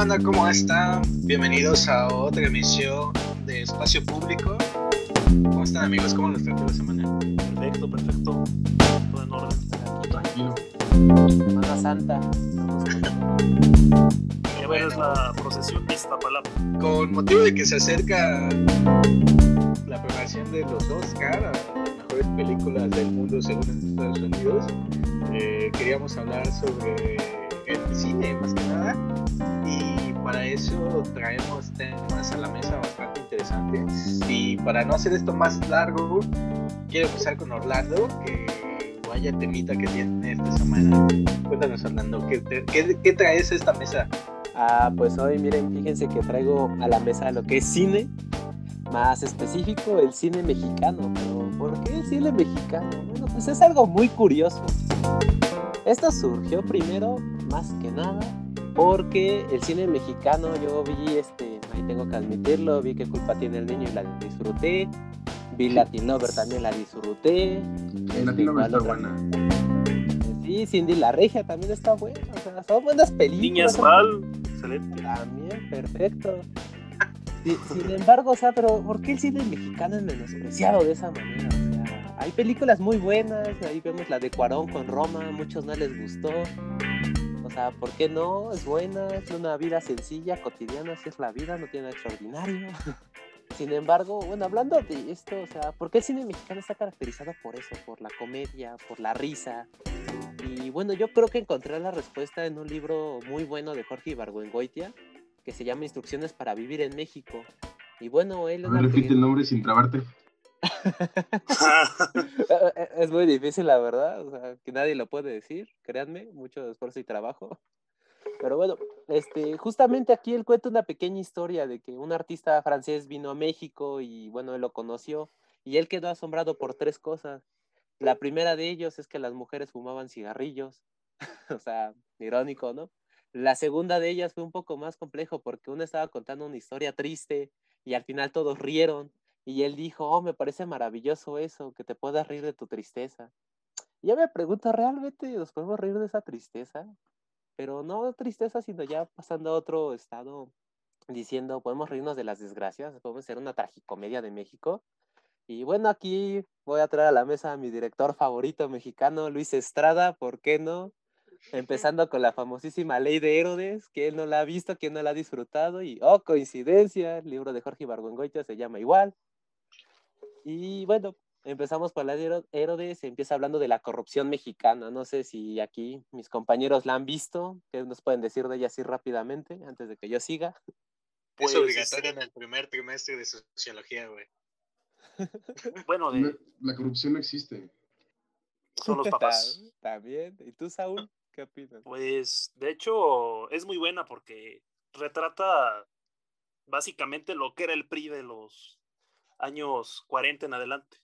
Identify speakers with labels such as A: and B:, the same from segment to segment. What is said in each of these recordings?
A: banda? ¿Cómo están? Bienvenidos a otra emisión de Espacio Público. ¿Cómo están amigos? ¿Cómo les trató la semana?
B: Perfecto, perfecto. Todo en orden.
C: Tranquilo.
D: Semana Santa.
B: Qué bueno es la procesión de Iztapalapa.
A: Con motivo de que se acerca la premiación de los Oscar a las mejores películas del mundo según Estados Unidos, eh, queríamos hablar sobre el cine más que nada y para eso traemos temas a la mesa bastante interesantes y para no hacer esto más largo quiero empezar con Orlando que vaya temita que tiene esta semana cuéntanos Orlando ¿qué, te- qué, traes a esta mesa?
D: Ah, pues hoy miren, fíjense que traigo a la mesa lo que es cine, más específico el cine mexicano. Pero ¿por qué el cine mexicano? Bueno, pues es algo muy curioso. Esto surgió primero, más que nada, porque el cine mexicano yo vi, este, ahí tengo que admitirlo, vi qué culpa tiene el niño y la disfruté. Vi Latin Lover también la disfruté.
C: En
D: Este,
C: Latino
D: ¿cuál
C: está buena.
D: Sí, Cindy la Regia también está buena. O sea, son buenas películas.
B: Niñas mal, excelente.
D: También, perfecto. Sí, sin embargo, o sea, pero ¿por qué el cine mexicano es menospreciado de esa manera? O sea, hay películas muy buenas, ahí vemos la de Cuarón con Roma, a muchos no les gustó. O sea, ¿por qué no? Es buena, es una vida sencilla, cotidiana, así es la vida, no tiene nada extraordinario. Sin embargo, bueno, hablando de esto, o sea, ¿por qué el cine mexicano está caracterizado por eso? Por la comedia, por la risa. Y bueno, yo creo que encontré la respuesta en un libro muy bueno de Jorge Ibargüengoitia, que se llama Instrucciones para vivir en México. Y bueno, él
C: A ver, repite
D: que-
C: el nombre sin trabarte.
D: Eh, Es muy difícil, la verdad, que nadie lo puede decir, créanme, mucho esfuerzo y trabajo. Pero bueno, este, justamente aquí él cuenta una pequeña historia de que un artista francés vino a México y bueno, él lo conoció y él quedó asombrado por tres cosas. La primera de ellos es que las mujeres fumaban cigarrillos, o sea, irónico, ¿no? La segunda de ellas fue un poco más complejo porque uno estaba contando una historia triste y al final todos rieron y él dijo, oh, me parece maravilloso eso, que te puedas reír de tu tristeza. Y yo me pregunto, ¿realmente nos podemos reír de esa tristeza? Pero no tristeza, sino ya pasando a otro estado, diciendo, podemos reírnos de las desgracias, podemos ser una tragicomedia de México. Y bueno, aquí voy a traer a la mesa a mi director favorito mexicano, Luis Estrada, ¿por qué no? Empezando con la famosísima Ley de Herodes, que él no la ha visto, que no la ha disfrutado, y oh, coincidencia, el libro de Jorge Ibargüengoitia se llama igual. Y bueno, empezamos por la de Hero- Herodes, empieza hablando de la corrupción mexicana. No sé si aquí mis compañeros la han visto, ¿qué nos pueden decir de ella así rápidamente, antes de que yo siga?
B: Pues,
A: es obligatorio
B: este,
A: en el primer trimestre de sociología, güey.
B: Bueno,
C: No,
B: de,
C: La corrupción no existe.
B: son los papás.
D: Ta- También. ¿Y tú, Saúl? ¿Qué opinas?
B: Pues, de hecho, es muy buena porque retrata básicamente lo que era el PRI de los años 40 en adelante.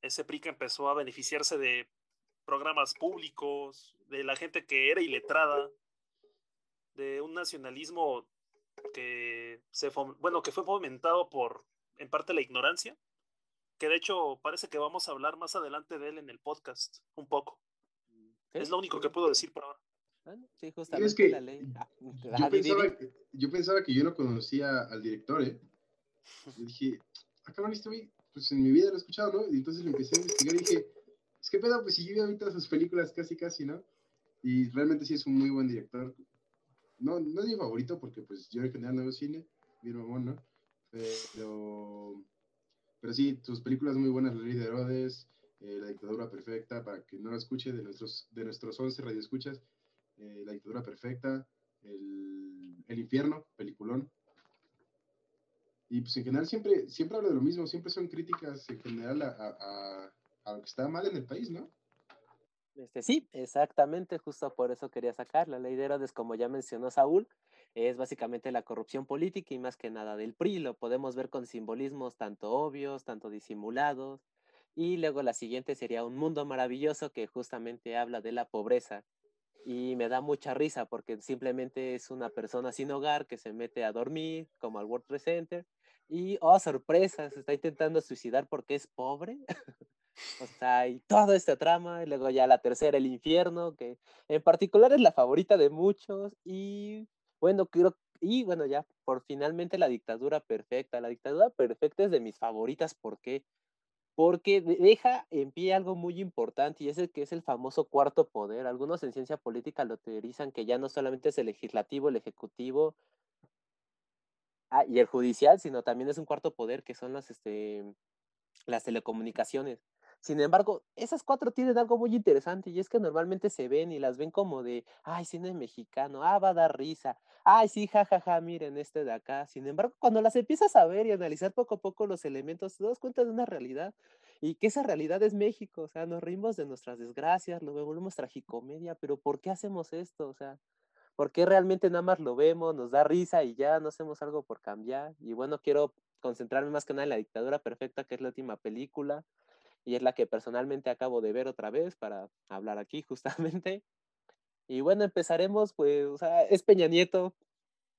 B: Ese PRI que empezó a beneficiarse de programas públicos, de la gente que era iletrada, de un nacionalismo que se bueno, que fue fomentado por en parte la ignorancia, que de hecho parece que vamos a hablar más adelante de él en el podcast, un poco.
D: ¿Sí?
B: Es lo único que puedo decir por ahora.
D: Sí, justamente
C: que
D: la ley. Ah,
C: Yo pensaba, yo pensaba que yo no conocía al director, ¿eh? Yo dije, cabrón, este güey, pues en mi vida lo he escuchado, ¿no? Y entonces lo empecé a investigar y dije, es que pedo, pues si yo ya vi todas sus películas casi, casi, ¿no? Y realmente sí es un muy buen director. No, no es mi favorito porque pues yo en general no veo cine, mi mamón, ¿no? Pero, pero sí, sus películas muy buenas, La de Herodes, eh, La Dictadura Perfecta, para que no lo escuche, de nuestros, de nuestros 11 radioescuchas, eh, La Dictadura Perfecta, el, el Infierno, peliculón. Y pues en general siempre, siempre habla de lo mismo, siempre son críticas en general a, a- a- lo que está mal en el país, ¿no?
D: Este, sí, exactamente, justo por eso quería sacar. La ley de Herodes, como ya mencionó Saúl, es básicamente la corrupción política y más que nada del PRI. Lo podemos ver con simbolismos tanto obvios, tanto disimulados. Y luego la siguiente sería Un Mundo Maravilloso, que justamente habla de la pobreza. Y me da mucha risa porque simplemente es una persona sin hogar que se mete a dormir, como al World Trade Center. Y, oh, sorpresa, se está intentando suicidar porque es pobre. O sea, y toda esta trama, y luego ya la tercera, el infierno, que en particular es la favorita de muchos, y Bueno, creo, y bueno, ya, por finalmente la dictadura perfecta. La dictadura perfecta es de mis favoritas, ¿por qué? Porque deja en pie algo muy importante y es el que es el famoso cuarto poder. Algunos en ciencia política lo teorizan que ya no solamente es el legislativo, el ejecutivo ah, y el judicial, sino también es un cuarto poder que son las, este, las telecomunicaciones. Sin embargo, esas cuatro tienen algo muy interesante y es que normalmente se ven y las ven como de, ay, cine mexicano, ah, va a dar risa, ay, sí, jajaja, ja, ja, miren este de acá. Sin embargo, cuando las empiezas a ver y analizar poco a poco los elementos, te das cuenta de una realidad y que esa realidad es México, o sea, nos rimos de nuestras desgracias, lo volvemos tragicomedia, pero ¿por qué hacemos esto? O sea, ¿por qué realmente nada más lo vemos, nos da risa y ya no hacemos algo por cambiar? Y bueno, quiero concentrarme más que nada en la dictadura perfecta, que es la última película y es la que personalmente acabo de ver otra vez para hablar aquí justamente. Y bueno, empezaremos, pues, es Peña Nieto,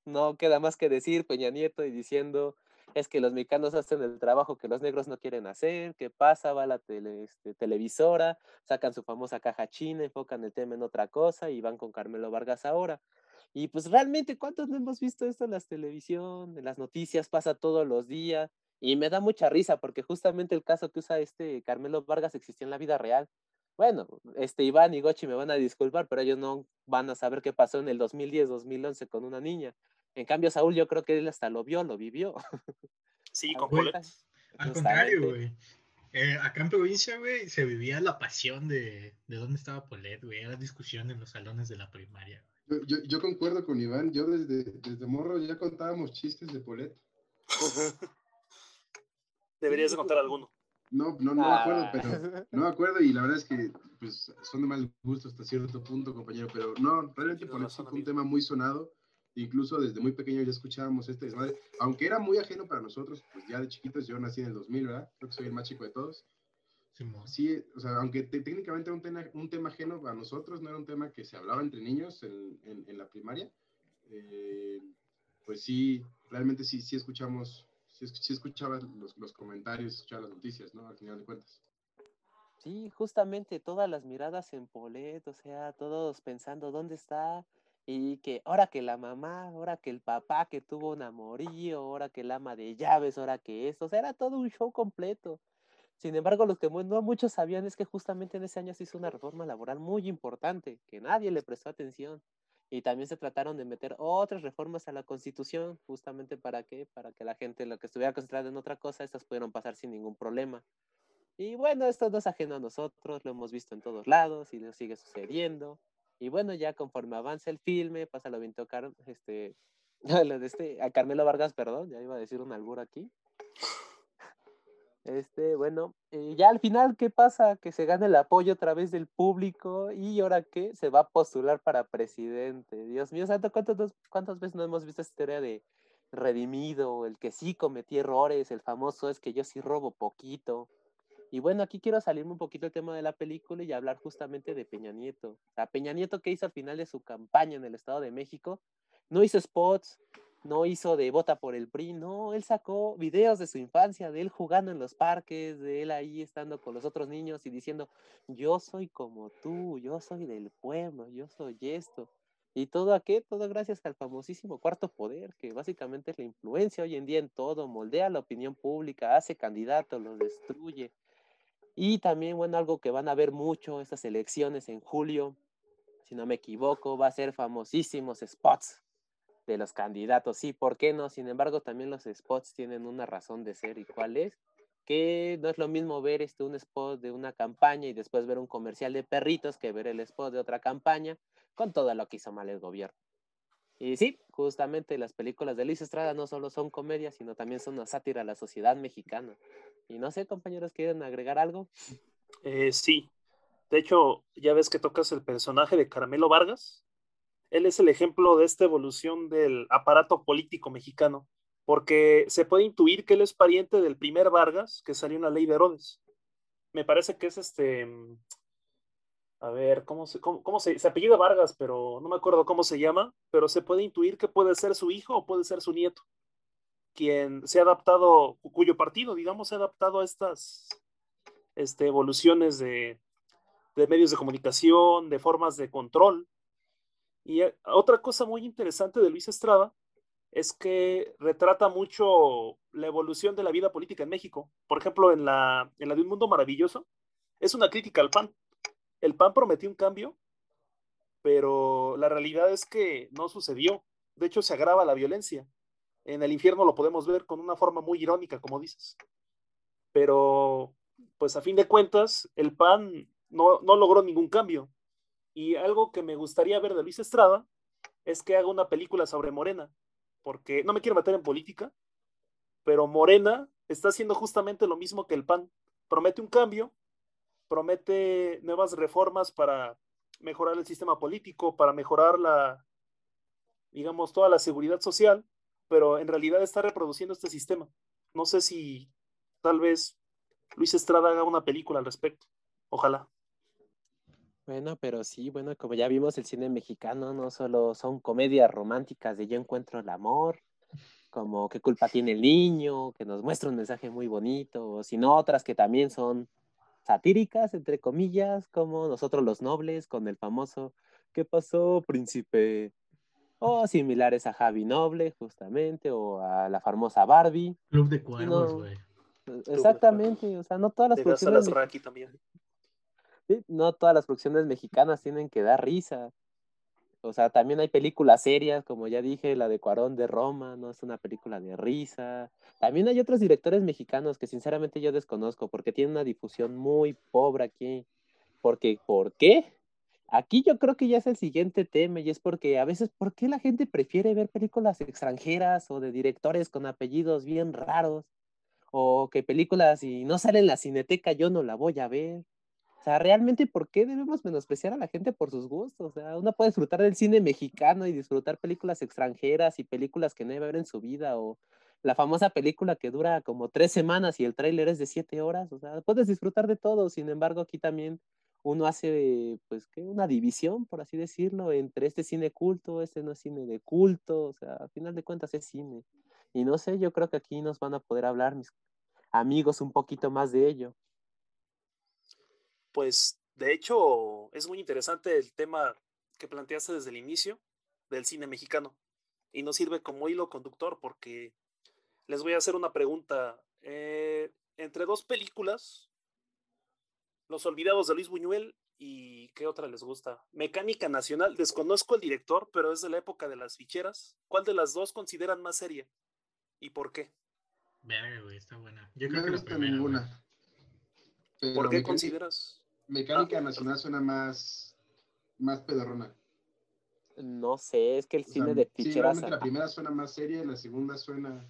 D: no queda más que decir Peña Nieto y diciendo, es que los mexicanos hacen el trabajo que los negros no quieren hacer, ¿qué pasa? Va la tele, este, televisora, sacan su famosa caja china, enfocan el tema en otra cosa y van con Carmelo Vargas ahora. Y pues realmente, ¿cuántos no hemos visto esto en las televisión, en las noticias? Pasa todos los días. Y me da mucha risa porque justamente el caso que usa este Carmelo Vargas existió en la vida real. Bueno, este Iván y Gochi me van a disculpar, pero ellos no van a saber qué pasó en el 2010-2011 con una niña. En cambio, Saúl yo creo que él hasta lo vio, lo vivió.
B: Sí, con Polet.
E: Al contrario, güey. Eh, acá en provincia, güey, se vivía la pasión de, de dónde estaba Polet, güey. Era discusión en los salones de la primaria.
C: Yo, yo, yo, concuerdo con Iván. Yo desde, desde morro ya contábamos chistes de Polet.
B: Deberías de contar alguno.
C: No, no, no me acuerdo, pero ah. no me acuerdo y la verdad es que pues, son de mal gusto hasta cierto punto, compañero, pero no, realmente por eso fue un tema muy sonado, incluso desde muy pequeño ya escuchábamos este desmadre, aunque era muy ajeno para nosotros, pues ya de chiquitos, yo nací en el 2000, ¿verdad? Creo que soy el más chico de todos. Sí, o sea, aunque técnicamente era un tema, un tema ajeno para nosotros, no era un tema que se hablaba entre niños en, en, en la primaria, eh, pues sí, realmente sí, sí escuchamos si escuchabas los, los, comentarios, escuchabas las noticias, ¿no? Al final de cuentas.
D: Sí, justamente todas las miradas en Polet, o sea, todos pensando dónde está y que ahora que la mamá, ahora que el papá que tuvo un amorío, ahora que el ama de llaves, ahora que esto, o era todo un show completo. Sin embargo, lo que no muchos sabían es que justamente en ese año se hizo una reforma laboral muy importante, que nadie le prestó atención. Y también se trataron de meter otras reformas a la Constitución, justamente para qué, para que la gente, lo que estuviera concentrada en otra cosa, estas pudieran pasar sin ningún problema. Y bueno, esto no es ajeno a nosotros, lo hemos visto en todos lados y lo sigue sucediendo. Y bueno, ya conforme avanza el filme, pasa lo bien tocar, este, este, a Carmelo Vargas, perdón, ya iba a decir un albur aquí. Este, bueno, eh, ya al final, ¿qué pasa? Que se gana el apoyo a través del público y ahora qué? Se va a postular para presidente. Dios mío, santo, ¿cuántas, cuántas veces no hemos visto esta historia de redimido, el que sí cometí errores, el famoso es que yo sí robo poquito? Y bueno, aquí quiero salirme un poquito del tema de la película y hablar justamente de Peña Nieto. O Peña Nieto que hizo al final de su campaña en el Estado de México, no hizo spots, no hizo de bota por el PRI, no, él sacó videos de su infancia, de él jugando en los parques, de él ahí estando con los otros niños y diciendo, yo soy como tú, yo soy del pueblo, yo soy esto. Y todo a qué? Todo gracias al famosísimo cuarto poder, que básicamente es la influencia hoy en día en todo, moldea la opinión pública, hace candidatos, los destruye. Y también, bueno, algo que van a ver mucho estas elecciones en julio, si no me equivoco, va a ser famosísimos spots de los candidatos. Sí, ¿por qué no? Sin embargo, también los spots tienen una razón de ser. ¿Y cuál es? Que no es lo mismo ver este, un spot de una campaña y después ver un comercial de perritos que ver el spot de otra campaña con todo lo que hizo mal el gobierno. Y sí, justamente las películas de Luis Estrada no solo son comedias, sino también son una sátira a la sociedad mexicana. Y no sé, compañeros, ¿quieren agregar algo?
B: Eh, sí. De hecho, ya ves que tocas el personaje de Caramelo Vargas él es el ejemplo de esta evolución del aparato político mexicano, porque se puede intuir que él es pariente del primer Vargas que salió en la ley de Herodes. Me parece que es este, a ver, ¿cómo se, cómo, se, se apellida Vargas, pero no me acuerdo cómo se llama, pero se puede intuir que puede ser su hijo o puede ser su nieto, quien se ha adaptado, cuyo partido, digamos, se ha adaptado a estas este, evoluciones de, de medios de comunicación, de formas de control Y eh, otra cosa muy interesante de Luis Estrada es que retrata mucho la evolución de la vida política en México. Por ejemplo, en la, en la de Un Mundo Maravilloso, es una crítica al PAN. El PAN prometió un cambio, pero la realidad es que no sucedió. De hecho, se agrava la violencia. En el infierno lo podemos ver con una forma muy irónica, como dices. Pero, pues a fin de cuentas, el PAN no, no logró ningún cambio. Y algo que me gustaría ver de Luis Estrada es que haga una película sobre Morena, porque no me quiero meter en política, pero Morena está haciendo justamente lo mismo que el PAN. Promete un cambio, promete nuevas reformas para mejorar el sistema político, para mejorar la, digamos, toda la seguridad social, pero en realidad está reproduciendo este sistema. No sé si tal vez Luis Estrada haga una película al respecto. Ojalá.
D: Bueno, pero sí, bueno, como ya vimos, el cine mexicano no solo son comedias románticas de yo encuentro el amor, como qué culpa tiene el niño, que nos muestra un mensaje muy bonito, sino otras que también son satíricas, entre comillas, como nosotros los nobles, con el famoso ¿Qué pasó, príncipe? O similares a Javi Noble, justamente, o a la famosa Barbie.
E: Club de Cuervos, güey.
D: exactamente, o sea, no todas las
B: producciones. también.
D: no todas las producciones mexicanas tienen que dar risa. O sea, también hay películas serias, como ya dije, la de Cuarón de Roma, no es una película de risa. También hay otros directores mexicanos que sinceramente yo desconozco porque tienen una difusión muy pobre aquí. Porque, ¿por qué? Aquí yo creo que ya es el siguiente tema y es porque a veces, ¿por qué la gente prefiere ver películas extranjeras o de directores con apellidos bien raros? O que películas y no sale en la cineteca, yo no la voy a ver. O sea, realmente, ¿por qué debemos menospreciar a la gente por sus gustos? O sea, uno puede disfrutar del cine mexicano y disfrutar películas extranjeras y películas que no debe ver en su vida, o la famosa película que dura como tres semanas y el tráiler es de siete horas. O sea, puedes disfrutar de todo. Sin embargo, aquí también uno hace, pues, ¿qué? Una división, por así decirlo, entre este cine culto, este no es cine de culto. O sea, al final de cuentas es cine. Y no sé, yo creo que aquí nos van a poder hablar mis amigos un poquito más de ello
B: pues de hecho es muy interesante el tema que planteaste desde el inicio del cine mexicano y nos sirve como hilo conductor porque les voy a hacer una pregunta. Eh, entre dos películas, Los Olvidados de Luis Buñuel y ¿qué otra les gusta? Mecánica Nacional, desconozco el director, pero es de la época de las ficheras. ¿Cuál de las dos consideran más seria? ¿Y por qué?
E: Verga, güey, está buena. Yo creo que la ninguna.
B: ¿Por qué consideras?
C: Mecánica Nacional suena más, más pedorrona.
D: No sé, es que el cine de ficheras.
C: Sí, la primera suena más seria y la segunda suena.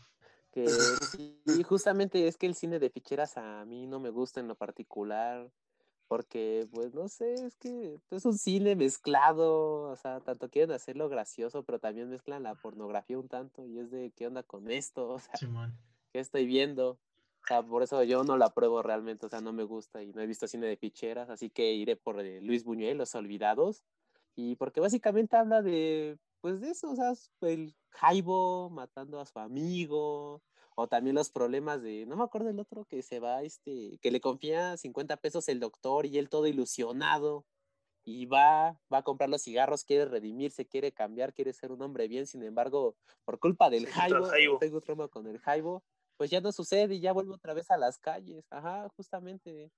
D: Que sí, justamente es que el cine de ficheras a mí no me gusta en lo particular. Porque, pues no sé, es que es un cine mezclado. O sea, tanto quieren hacerlo gracioso, pero también mezclan la pornografía un tanto. Y es de, ¿qué onda con esto? O sea, ¿qué estoy viendo? O sea, por eso yo no la pruebo realmente, o sea, no me gusta y no he visto cine de ficheras, así que iré por eh, Luis Buñuel, Los Olvidados, y porque básicamente habla de, pues de eso, o sea, el Jaibo matando a su amigo, o también los problemas de, no me acuerdo del otro que se va, este, que le confía 50 pesos el doctor y él todo ilusionado, y va, va a comprar los cigarros, quiere redimirse, quiere cambiar, quiere ser un hombre bien, sin embargo, por culpa del Jaibo, tengo trauma con el Jaibo, pues ya no sucede y ya vuelve otra vez a las calles. Ajá, justamente.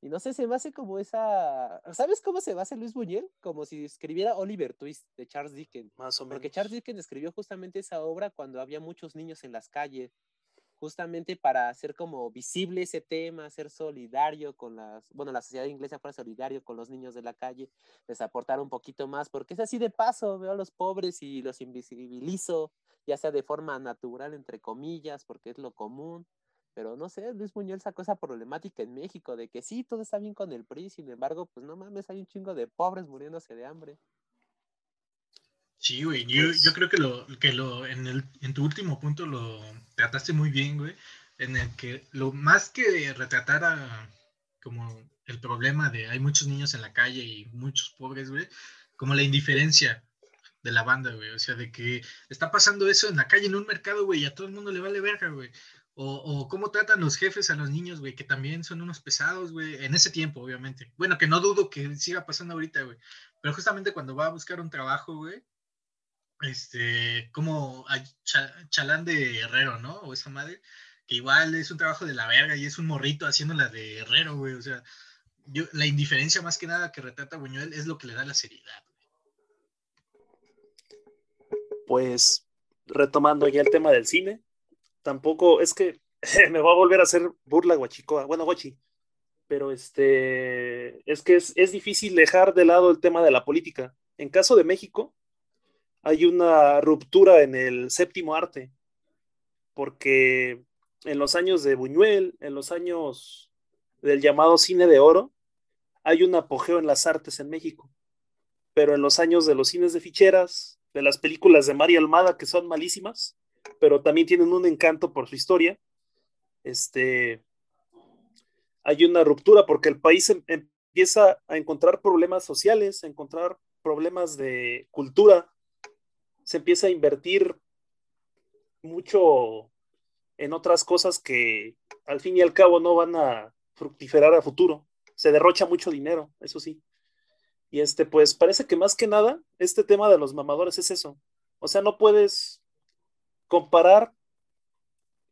D: Y no sé, se me hace como esa. ¿Sabes cómo se basa Luis Buñuel? Como si escribiera Oliver Twist de Charles Dickens.
B: Más o menos.
D: Porque Charles Dickens escribió justamente esa obra cuando había muchos niños en las calles. Justamente para hacer como visible ese tema, ser solidario con las. Bueno, la sociedad inglesa fuera solidario con los niños de la calle, les aportar un poquito más, porque es así de paso, veo a los pobres y los invisibilizo ya sea de forma natural, entre comillas, porque es lo común. Pero no sé, Luis Muñoz sacó esa problemática en México de que sí, todo está bien con el PRI, sin embargo, pues no mames, hay un chingo de pobres muriéndose de hambre.
E: Sí, güey, yo, pues creo que lo, que lo, en el, en tu último punto lo trataste muy bien, güey, en el que lo más que retratar a como el problema de hay muchos niños en la calle y muchos pobres, güey, como la indiferencia de la banda, güey. O sea, de que está pasando eso en la calle, en un mercado, güey, y a todo el mundo le vale verga, güey. O, o, cómo tratan los jefes a los niños, güey, que también son unos pesados, güey, en ese tiempo, obviamente. Bueno, que no dudo que siga pasando ahorita, güey. Pero justamente cuando va a buscar un trabajo, güey, este, como a Chalán de Herrero, ¿no? O esa madre, que igual es un trabajo de la verga y es un morrito haciéndola de Herrero, güey. O sea, yo, la indiferencia más que nada que retrata Buñuel es lo que le da la seriedad.
B: Pues retomando ya el tema del cine, tampoco es que me va a volver a hacer burla guachicoa, bueno, guachi, pero este, es que es, es difícil dejar de lado el tema de la política. En caso de México, hay una ruptura en el séptimo arte, porque en los años de Buñuel, en los años del llamado cine de oro, hay un apogeo en las artes en México. Pero en los años de los cines de ficheras, de las películas de María Almada, que son malísimas, pero también tienen un encanto por su historia, este, hay una ruptura porque el país em, empieza a encontrar problemas sociales, a encontrar problemas de cultura, se empieza a invertir mucho en otras cosas que al fin y al cabo no van a fructiferar a futuro. Se derrocha mucho dinero, eso sí. Y este, pues parece que más que nada, este tema de los mamadores es eso. O sea, no puedes comparar,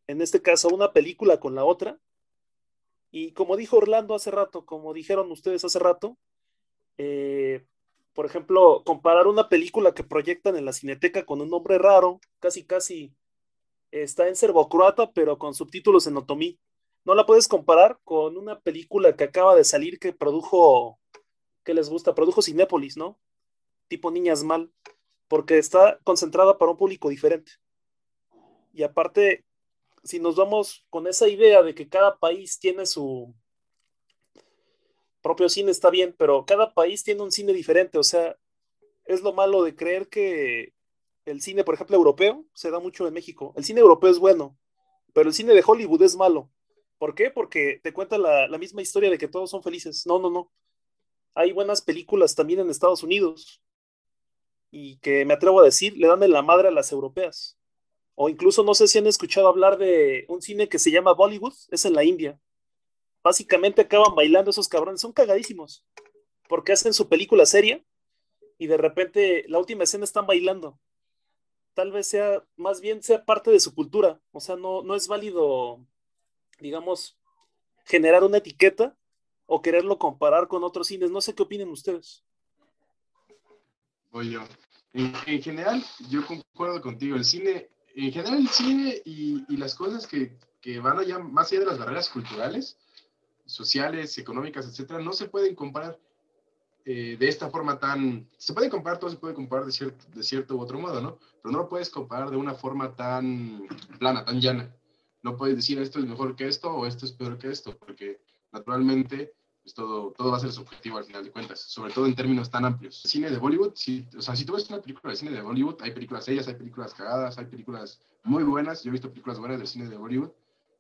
B: en este caso, una película con la otra. Y como dijo Orlando hace rato, como dijeron ustedes hace rato, eh, por ejemplo, comparar una película que proyectan en la cineteca con un nombre raro, casi casi está en serbocroata, pero con subtítulos en otomí. No la puedes comparar con una película que acaba de salir que produjo, ¿qué les gusta? Produjo Cinépolis, ¿no? Tipo Niñas Mal, porque está concentrada para un público diferente. Y aparte, si nos vamos con esa idea de que cada país tiene su propio cine, está bien, pero cada país tiene un cine diferente, o sea, es lo malo de creer que el cine, por ejemplo, europeo, se da mucho en México. El cine europeo es bueno, pero el cine de Hollywood es malo. ¿Por qué? Porque te cuenta la, la misma historia de que todos son felices. No, no, no. Hay buenas películas también en Estados Unidos y que me atrevo a decir, le dan en la madre a las europeas. O incluso no sé si han escuchado hablar de un cine que se llama Bollywood, es en la India. Básicamente acaban bailando esos cabrones, son cagadísimos, porque hacen su película seria y de repente la última escena están bailando tal vez sea, más bien sea parte de su cultura. O sea, no, no es válido, digamos, generar una etiqueta o quererlo comparar con otros cines. No sé qué opinen ustedes.
C: Voy yo. En, general, yo concuerdo contigo. El cine, en general, el cine y, y las cosas que, que, van allá, más allá de las barreras culturales, sociales, económicas, etcétera, no se pueden comparar. Eh, de esta forma tan... Se puede comparar, todo se puede comparar de cierto, de cierto u otro modo, ¿no? Pero no lo puedes comparar de una forma tan plana, tan llana. No puedes decir esto es mejor que esto o esto es peor que esto, porque naturalmente pues todo, todo va a ser subjetivo al final de cuentas, sobre todo en términos tan amplios. Cine de Bollywood, si, o sea, si tú ves una película de cine de Bollywood, hay películas serias, hay películas cagadas, hay películas muy buenas. Yo he visto películas buenas del cine de Bollywood,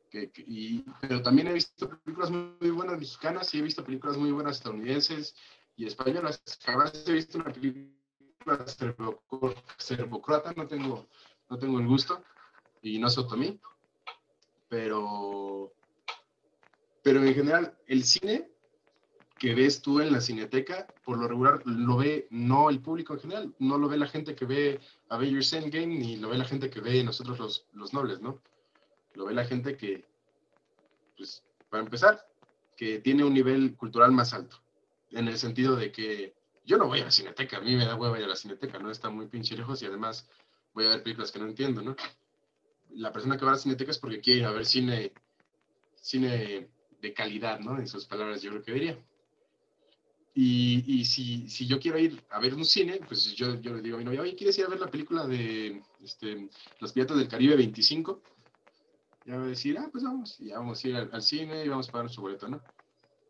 C: que, y, pero también he visto películas muy buenas mexicanas y he visto películas muy buenas estadounidenses y españolas. Jamás he visto una película serbocroata, no tengo, no tengo el gusto y no soy otomí, pero, pero en general el cine que ves tú en la cineteca, por lo regular lo ve no el público en general, no lo ve la gente que ve Avengers Endgame, ni lo ve la gente que ve nosotros los, los nobles, ¿no? Lo ve la gente que, pues, para empezar, que tiene un nivel cultural más alto en el sentido de que yo no voy a la cineteca, a mí me da hueva ir a la cineteca, ¿no? Está muy pinche lejos y además voy a ver películas que no entiendo, ¿no? La persona que va a la cineteca es porque quiere ir a ver cine, cine de calidad, ¿no? En sus palabras yo creo que diría. Y, y si, si, yo quiero ir a ver un cine, pues yo, yo le digo a mi novia, oye, ¿quieres ir a ver la película de este, Los Piratas del Caribe 25? Ya va a decir, ah, pues vamos, y vamos a ir al, al cine y vamos a pagar nuestro boleto, ¿no?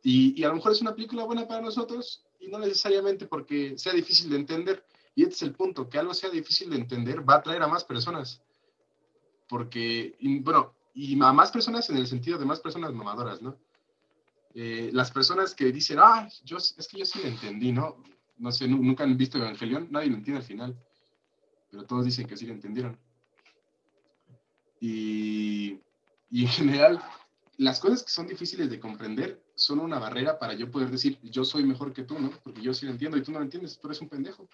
C: Y, a lo mejor es una película buena para nosotros y no necesariamente porque sea difícil de entender. Y este es el punto, que algo sea difícil de entender va a atraer a más personas. Porque, bueno, y a más personas en el sentido de más personas mamadoras, ¿no? Eh, las personas que dicen, ah, yo, es que yo sí lo entendí, ¿no? No sé, nunca han visto Evangelion, nadie lo entiende al final, pero todos dicen que sí lo entendieron. Y, Y en general, las cosas que son difíciles de comprender son una barrera para yo poder decir, yo soy mejor que tú, ¿no? Porque yo sí lo entiendo y tú no lo entiendes, tú eres un pendejo.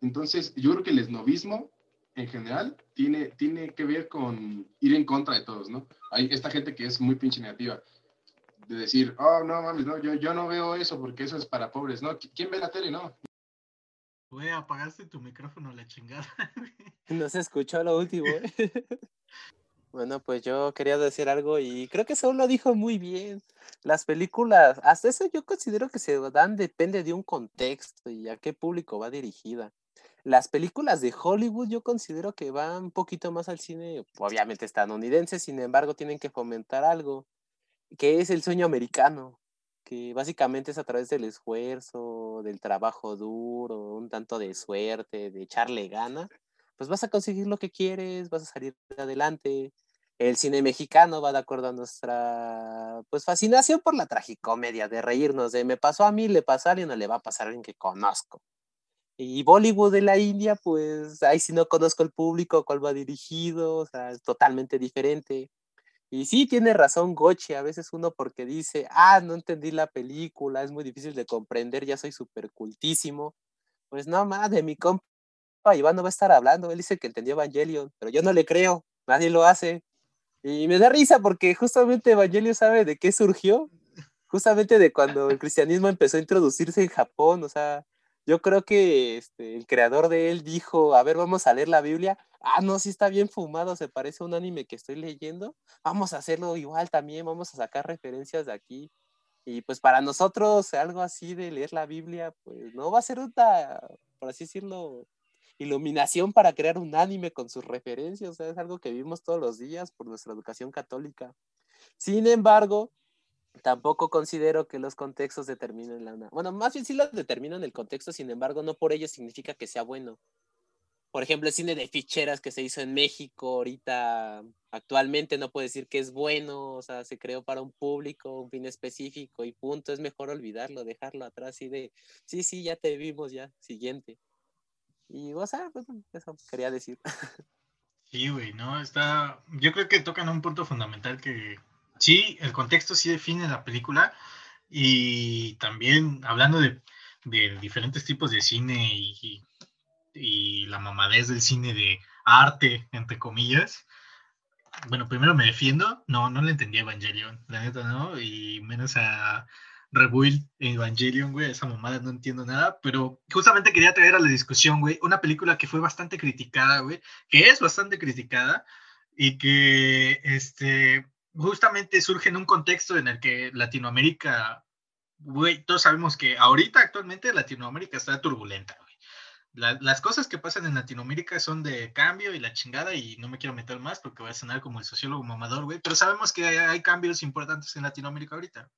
C: Entonces, yo creo que el esnovismo en general tiene, tiene que ver con ir en contra de todos, ¿no? Hay esta gente que es muy pinche negativa, de decir, oh, no mames, no, yo, yo no veo eso porque eso es para pobres, ¿no? ¿Quién ve la tele? No.
E: Güey, apagaste tu micrófono, la chingada.
D: No se escuchó lo último. ¿eh? Bueno, pues yo quería decir algo y creo que Saúl lo dijo muy bien. Las películas, hasta eso yo considero que se dan, depende de un contexto y a qué público va dirigida. Las películas de Hollywood yo considero que van un poquito más al cine, obviamente estadounidense, sin embargo tienen que fomentar algo, que es el sueño americano, que básicamente es a través del esfuerzo, del trabajo duro, un tanto de suerte, de echarle gana, pues vas a conseguir lo que quieres, vas a salir adelante. El cine mexicano va de acuerdo a nuestra pues fascinación por la tragicomedia, de reírnos de me pasó a mí, le pasó a alguien le va a pasar a alguien que conozco. Y Bollywood de la India, pues ahí sí no conozco el público, cuál va dirigido, o sea, es totalmente diferente. Y sí, tiene razón Gochi, a veces uno porque dice, ah, no entendí la película, es muy difícil de comprender, ya soy súper cultísimo. Pues no de mi compa Iván no va a estar hablando, él dice que entendió Evangelion, pero yo no le creo, nadie lo hace. Y me da risa porque justamente Evangelion sabe de qué surgió, justamente de cuando el cristianismo empezó a introducirse en Japón, o sea, yo creo que este, el creador de él dijo, a ver, vamos a leer la Biblia. Ah, no, sí está bien fumado, se parece a un anime que estoy leyendo. Vamos a hacerlo igual también, vamos a sacar referencias de aquí. Y pues para nosotros algo así de leer la Biblia, pues no va a ser una, por así decirlo, iluminación para crear un anime con sus referencias. O sea, es algo que vivimos todos los días por nuestra educación católica. Sin embargo, tampoco considero que los contextos determinen la... Bueno, más bien sí lo determinan el contexto, sin embargo, no por ello significa que sea bueno. Por ejemplo, el cine de ficheras que se hizo en México ahorita, actualmente no puedo decir que es bueno, o sea, se creó para un público, un fin específico y punto, es mejor olvidarlo, dejarlo atrás y de, sí, sí, ya te vimos, ya, siguiente. Y, o sea, pues, eso quería decir.
E: Sí, güey, ¿no? Está, yo creo que tocan un punto fundamental que sí, el contexto sí define la película y también hablando de, diferentes tipos de cine y, la mamadez del cine de arte, entre comillas. Bueno, primero me defiendo, no, no le entendí a Evangelion, la neta, ¿no? Y menos a Rebuild Evangelion, güey, esa mamada no entiendo nada, pero justamente quería traer a la discusión, güey, una película que fue bastante criticada, güey, que es bastante criticada y que, este, justamente surge en un contexto en el que Latinoamérica, güey, todos sabemos que ahorita actualmente Latinoamérica está turbulenta, güey. las cosas que pasan en Latinoamérica son de cambio y la chingada y no me quiero meter más porque voy a sonar como el sociólogo mamador, güey, pero sabemos que hay, cambios importantes en Latinoamérica ahorita.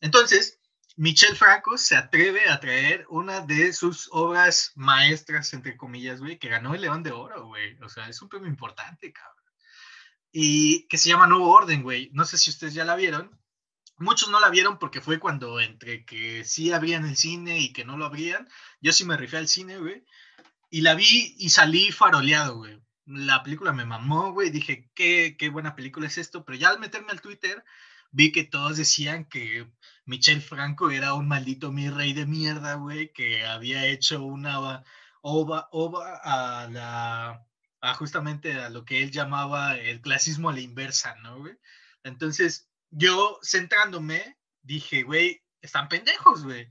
E: Entonces, Michel Franco se atreve a traer una de sus obras maestras, entre comillas, güey, que ganó el León de Oro, güey. O sea, es un premio importante, cabrón y que se llama Nuevo Orden, güey. No sé si ustedes ya la vieron. Muchos no la vieron porque fue cuando entre que sí abrían el cine y que no lo abrían. Yo sí me rifé al cine, güey. Y la vi y salí faroleado, güey. La película me mamó, güey. Dije, ¿qué, qué buena película es esto. Pero ya al meterme al Twitter, vi que todos decían que Michel Franco era un maldito mi rey de mierda, güey. Que había hecho una ova, ova a la a justamente a lo que él llamaba el clasismo a la inversa, ¿no, güey? Entonces, yo centrándome, dije, güey, están pendejos, güey.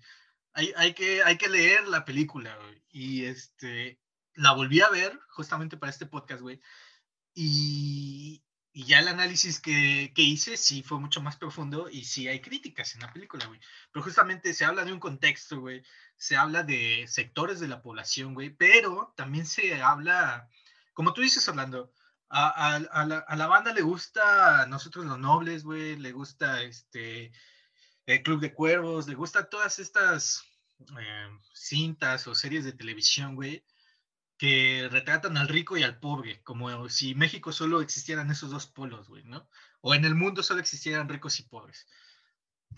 E: Hay, hay, que, hay que leer la película, güey. Y este, la volví a ver justamente para este podcast, güey. Y, y ya el análisis que, que, hice sí fue mucho más profundo y sí hay críticas en la película, güey. Pero justamente se habla de un contexto, güey. Se habla de sectores de la población, güey. Pero también se habla como tú dices, Orlando, a, la, banda le gusta nosotros los nobles, güey, le gusta este el Club de Cuervos, le gusta todas estas eh, cintas o series de televisión, güey, que retratan al rico y al pobre, como si México solo existieran esos dos polos, güey, ¿no? O en el mundo solo existieran ricos y pobres.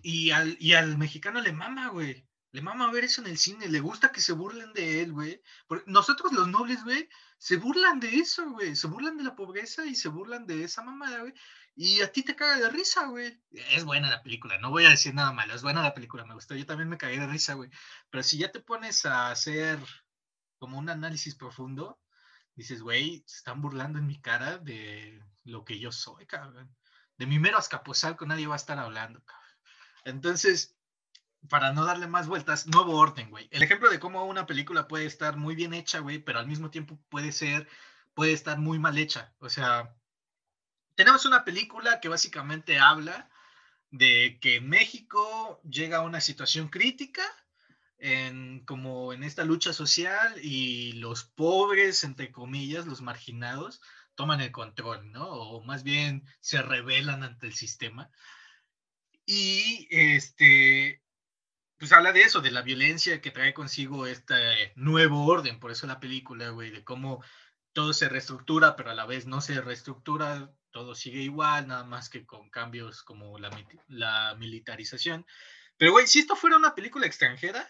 E: Y al, y al mexicano le mama, güey. Le mama ver eso en el cine, le gusta que se burlen de él, güey. Nosotros los nobles, güey, se burlan de eso, güey. Se burlan de la pobreza y se burlan de esa mamada, güey. Y a ti te caga de risa, güey. Es buena la película, no voy a decir nada malo, es buena la película, me gustó. Yo también me cagué de risa, güey. Pero si ya te pones a hacer como un análisis profundo, dices, güey, se están burlando en mi cara de lo que yo soy, cabrón. De mi mero con nadie va a estar hablando, cabrón. Entonces, para no darle más vueltas, nuevo orden, güey. El ejemplo de cómo una película puede estar muy bien hecha, güey, pero al mismo tiempo puede ser, puede estar muy mal hecha. O sea, tenemos una película que básicamente habla de que México llega a una situación crítica en, como en esta lucha social y los pobres, entre comillas, los marginados, toman el control, ¿no? O más bien se rebelan ante el sistema. Y este, pues habla de eso, de la violencia que trae consigo este nuevo orden, por eso la película, güey, de cómo todo se reestructura, pero a la vez no se reestructura, todo sigue igual, nada más que con cambios como la, la militarización. Pero, güey, si esto fuera una película extranjera,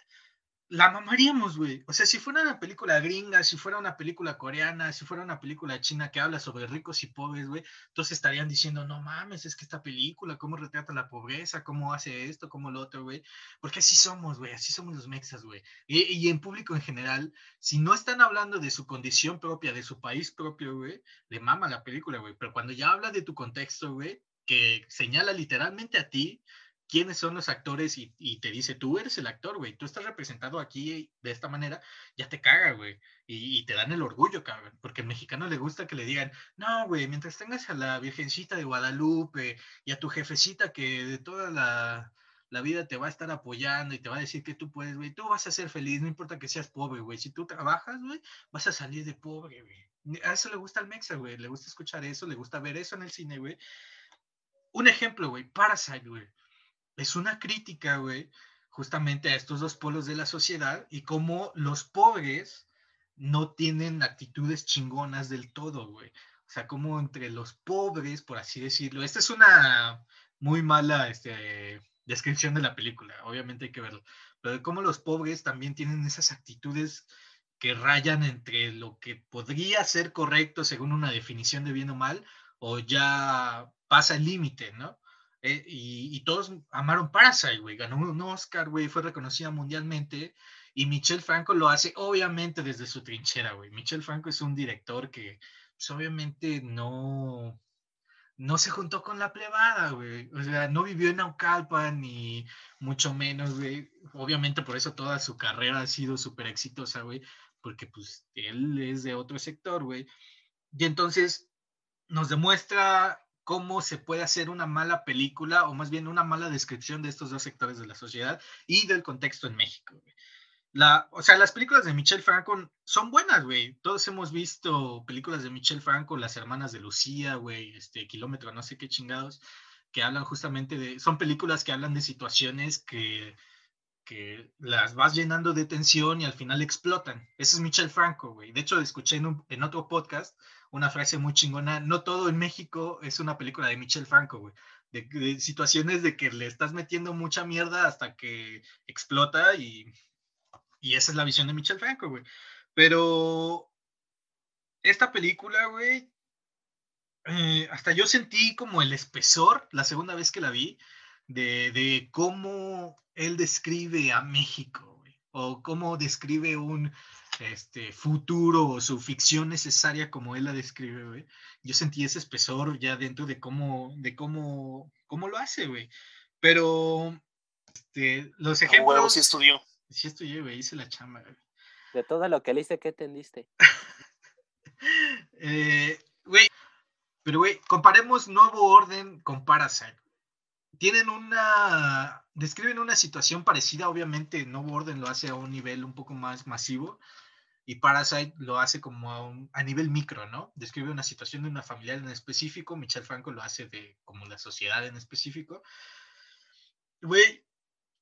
E: la mamaríamos, güey. O sea, si fuera una película gringa, si fuera una película coreana, si fuera una película china que habla sobre ricos y pobres, güey, entonces estarían diciendo, no mames, es que esta película, cómo retrata la pobreza, cómo hace esto, cómo lo otro, güey. Porque así somos, güey, así somos los mexas, güey. Y, y, en público en general, si no están hablando de su condición propia, de su país propio, güey, le mama la película, güey. Pero cuando ya habla de tu contexto, güey, que señala literalmente a ti, quiénes son los actores y, te dice, tú eres el actor, güey, tú estás representado aquí de esta manera, ya te caga, güey, y, te dan el orgullo, cabrón, porque al mexicano le gusta que le digan, no, güey, mientras tengas a la Virgencita de Guadalupe y a tu jefecita que de toda la, la vida te va a estar apoyando y te va a decir que tú puedes, güey, tú vas a ser feliz, no importa que seas pobre, güey, si tú trabajas, güey, vas a salir de pobre, güey. A eso le gusta al mexa, güey, le gusta escuchar eso, le gusta ver eso en el cine, güey. Un ejemplo, güey, Parasite, güey es una crítica, güey, justamente a estos dos polos de la sociedad y cómo los pobres no tienen actitudes chingonas del todo, güey. O sea, como entre los pobres, por así decirlo. Esta es una muy mala este, descripción de la película, obviamente hay que verlo. Pero cómo los pobres también tienen esas actitudes que rayan entre lo que podría ser correcto según una definición de bien o mal, o ya pasa el límite, ¿no? Eh, y, todos amaron Parasite, güey. Ganó un Oscar, güey. Fue reconocida mundialmente. Y Michel Franco lo hace, obviamente, desde su trinchera, güey. Michel Franco es un director que, pues, obviamente, no, no se juntó con la plebada, güey. O sea, no vivió en Naucalpan, ni mucho menos, güey. Obviamente, por eso toda su carrera ha sido súper exitosa, güey. Porque, pues, él es de otro sector, güey. Y entonces nos demuestra cómo se puede hacer una mala película o más bien una mala descripción de estos dos sectores de la sociedad y del contexto en México. La, o sea, las películas de Michelle Franco son buenas, güey. Todos hemos visto películas de Michelle Franco, Las Hermanas de Lucía, güey, este, Kilómetro, no sé qué chingados, que hablan justamente de, son películas que hablan de situaciones que, que las vas llenando de tensión y al final explotan. Ese es Michelle Franco, güey. De hecho, escuché en, en otro podcast una frase muy chingona, no todo en México es una película de Michel Franco, güey. De, situaciones de que le estás metiendo mucha mierda hasta que explota y, y esa es la visión de Michel Franco, güey. Pero esta película, güey, eh, hasta yo sentí como el espesor la segunda vez que la vi de, de cómo él describe a México, güey, o cómo describe un, este, futuro o su ficción necesaria como él la describe, güey. Yo sentí ese espesor ya dentro de cómo, de cómo, cómo lo hace, güey. Pero este, los ejemplos... Huevo,
B: sí estudió.
E: Sí estudié, güey, hice la chamba, güey.
D: De todo lo que leíste, ¿qué entendiste?
E: eh, güey, pero güey, comparemos Nuevo Orden con Parasite. Tienen una, describen una situación parecida, obviamente Nuevo Orden lo hace a un nivel un poco más masivo, y Parasite lo hace como a, nivel micro, ¿no? Describe una situación de una familia en específico, Michel Franco lo hace de como la sociedad en específico. Güey,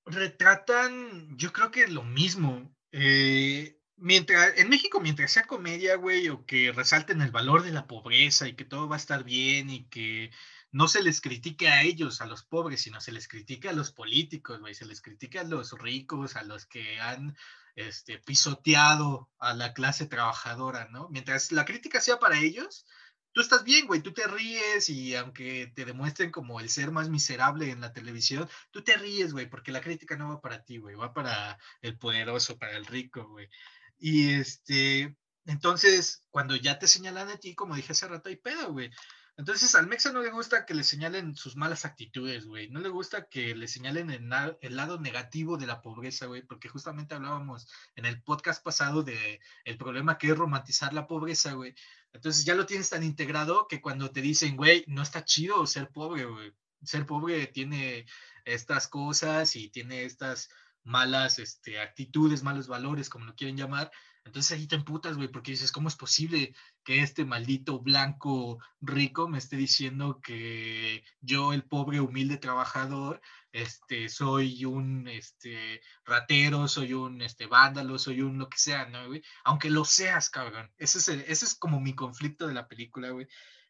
E: retratan, yo creo que lo mismo. Eh, mientras, en México, mientras sea comedia, güey, o que resalten el valor de la pobreza y que todo va a estar bien y que no se les critique a ellos, a los pobres, sino se les critique a los políticos, güey, se les critique a los ricos, a los que han este, pisoteado a la clase trabajadora, ¿no? Mientras la crítica sea para ellos, tú estás bien, güey, tú te ríes y aunque te demuestren como el ser más miserable en la televisión, tú te ríes, güey, porque la crítica no va para ti, güey, va para el poderoso, para el rico, güey. Y este, entonces, cuando ya te señalan a ti, como dije hace rato, hay pedo, güey. Entonces, al Mexa no le gusta que le señalen sus malas actitudes, güey. No le gusta que le señalen el, lado negativo de la pobreza, güey, porque justamente hablábamos en el podcast pasado de el problema que es romantizar la pobreza, güey. Entonces, ya lo tienes tan integrado que cuando te dicen, güey, no está chido ser pobre, güey. Ser pobre tiene estas cosas y tiene estas malas este, actitudes, malos valores, como lo quieren llamar, entonces ahí te emputas, güey, porque dices, ¿cómo es posible que este maldito blanco rico me esté diciendo que yo, el pobre, humilde trabajador, este, soy un este, ratero, soy un este, vándalo, soy un lo que sea, ¿no, güey? Aunque lo seas, cabrón. Ese es, ese es como mi conflicto de la película, güey.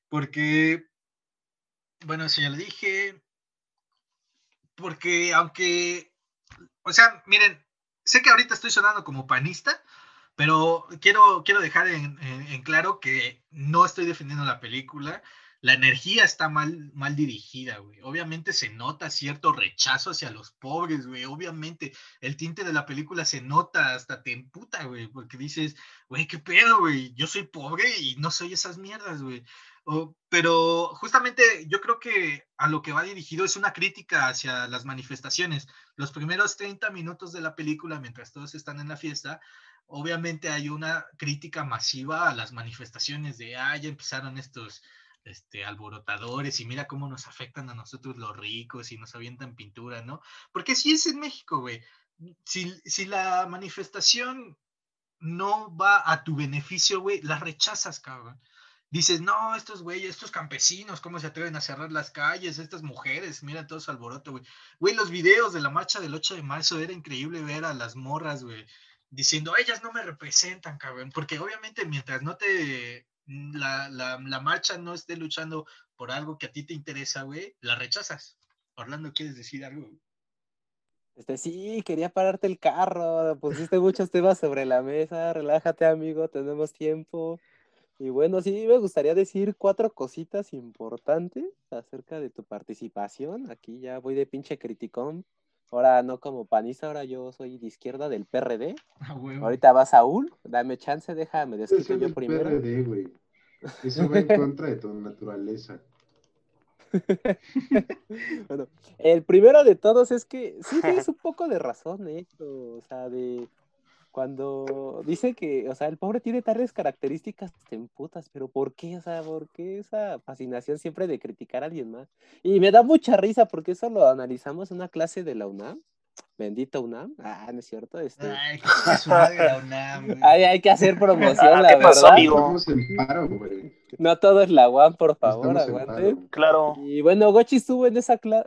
E: Porque, bueno, eso ya lo dije. Porque aunque, o sea, miren, sé que ahorita estoy sonando como panista, pero quiero, quiero dejar en, claro que no estoy defendiendo la película. La energía está mal, mal dirigida, güey. Obviamente se nota cierto rechazo hacia los pobres, güey. Obviamente el tinte de la película se nota, hasta te emputa, güey, porque dices, güey, qué pedo, güey. Yo soy pobre y no soy esas mierdas, güey. Pero justamente yo creo que a lo que va dirigido es una crítica hacia las manifestaciones. Los primeros 30 minutos de la película, mientras todos están en la fiesta, obviamente hay una crítica masiva a las manifestaciones de, ah, ya empezaron estos este, alborotadores y mira cómo nos afectan a nosotros los ricos y nos avientan pintura, ¿no? Porque si es en México, güey. Si, si la manifestación no va a tu beneficio, güey, la rechazas, cabrón. Dices, no, estos güeyes, estos campesinos, ¿cómo se atreven a cerrar las calles? Estas mujeres, mira todo su alboroto, güey. Güey, los videos de la marcha del 8 de marzo era increíble ver a las morras, güey, diciendo, ellas no me representan, cabrón, porque obviamente mientras no te, la, la, la, marcha no esté luchando por algo que a ti te interesa, güey, la rechazas. Orlando, ¿quieres decir algo?
D: Este, sí, quería pararte el carro, pusiste muchos temas sobre la mesa, relájate amigo, tenemos tiempo. Y bueno, sí, me gustaría decir cuatro cositas importantes acerca de tu participación. Aquí ya voy de pinche criticón, Ahora no como panista, ahora yo soy de izquierda del PRD. Ah, Ahorita va Saúl, dame chance, déjame describir yo primero. PRD, güey.
C: Eso va en contra de tu naturaleza.
D: bueno, el primero de todos es que sí tienes un poco de razón, ¿eh? O sea, de cuando dice que, o sea, el pobre tiene tales características, te pero ¿por qué? O sea, ¿por qué esa fascinación siempre de criticar a alguien más? Y me da mucha risa porque eso lo analizamos en una clase de la UNAM. Bendito UNAM. Ah, no es cierto. Este... Ay, qué es la UNAM. Ay, hay que hacer promoción, la verdad. Estamos en paro, güey. No todo es la UAM, por favor, aguante.
B: Claro.
D: Y bueno, Gochi estuvo en esa clase,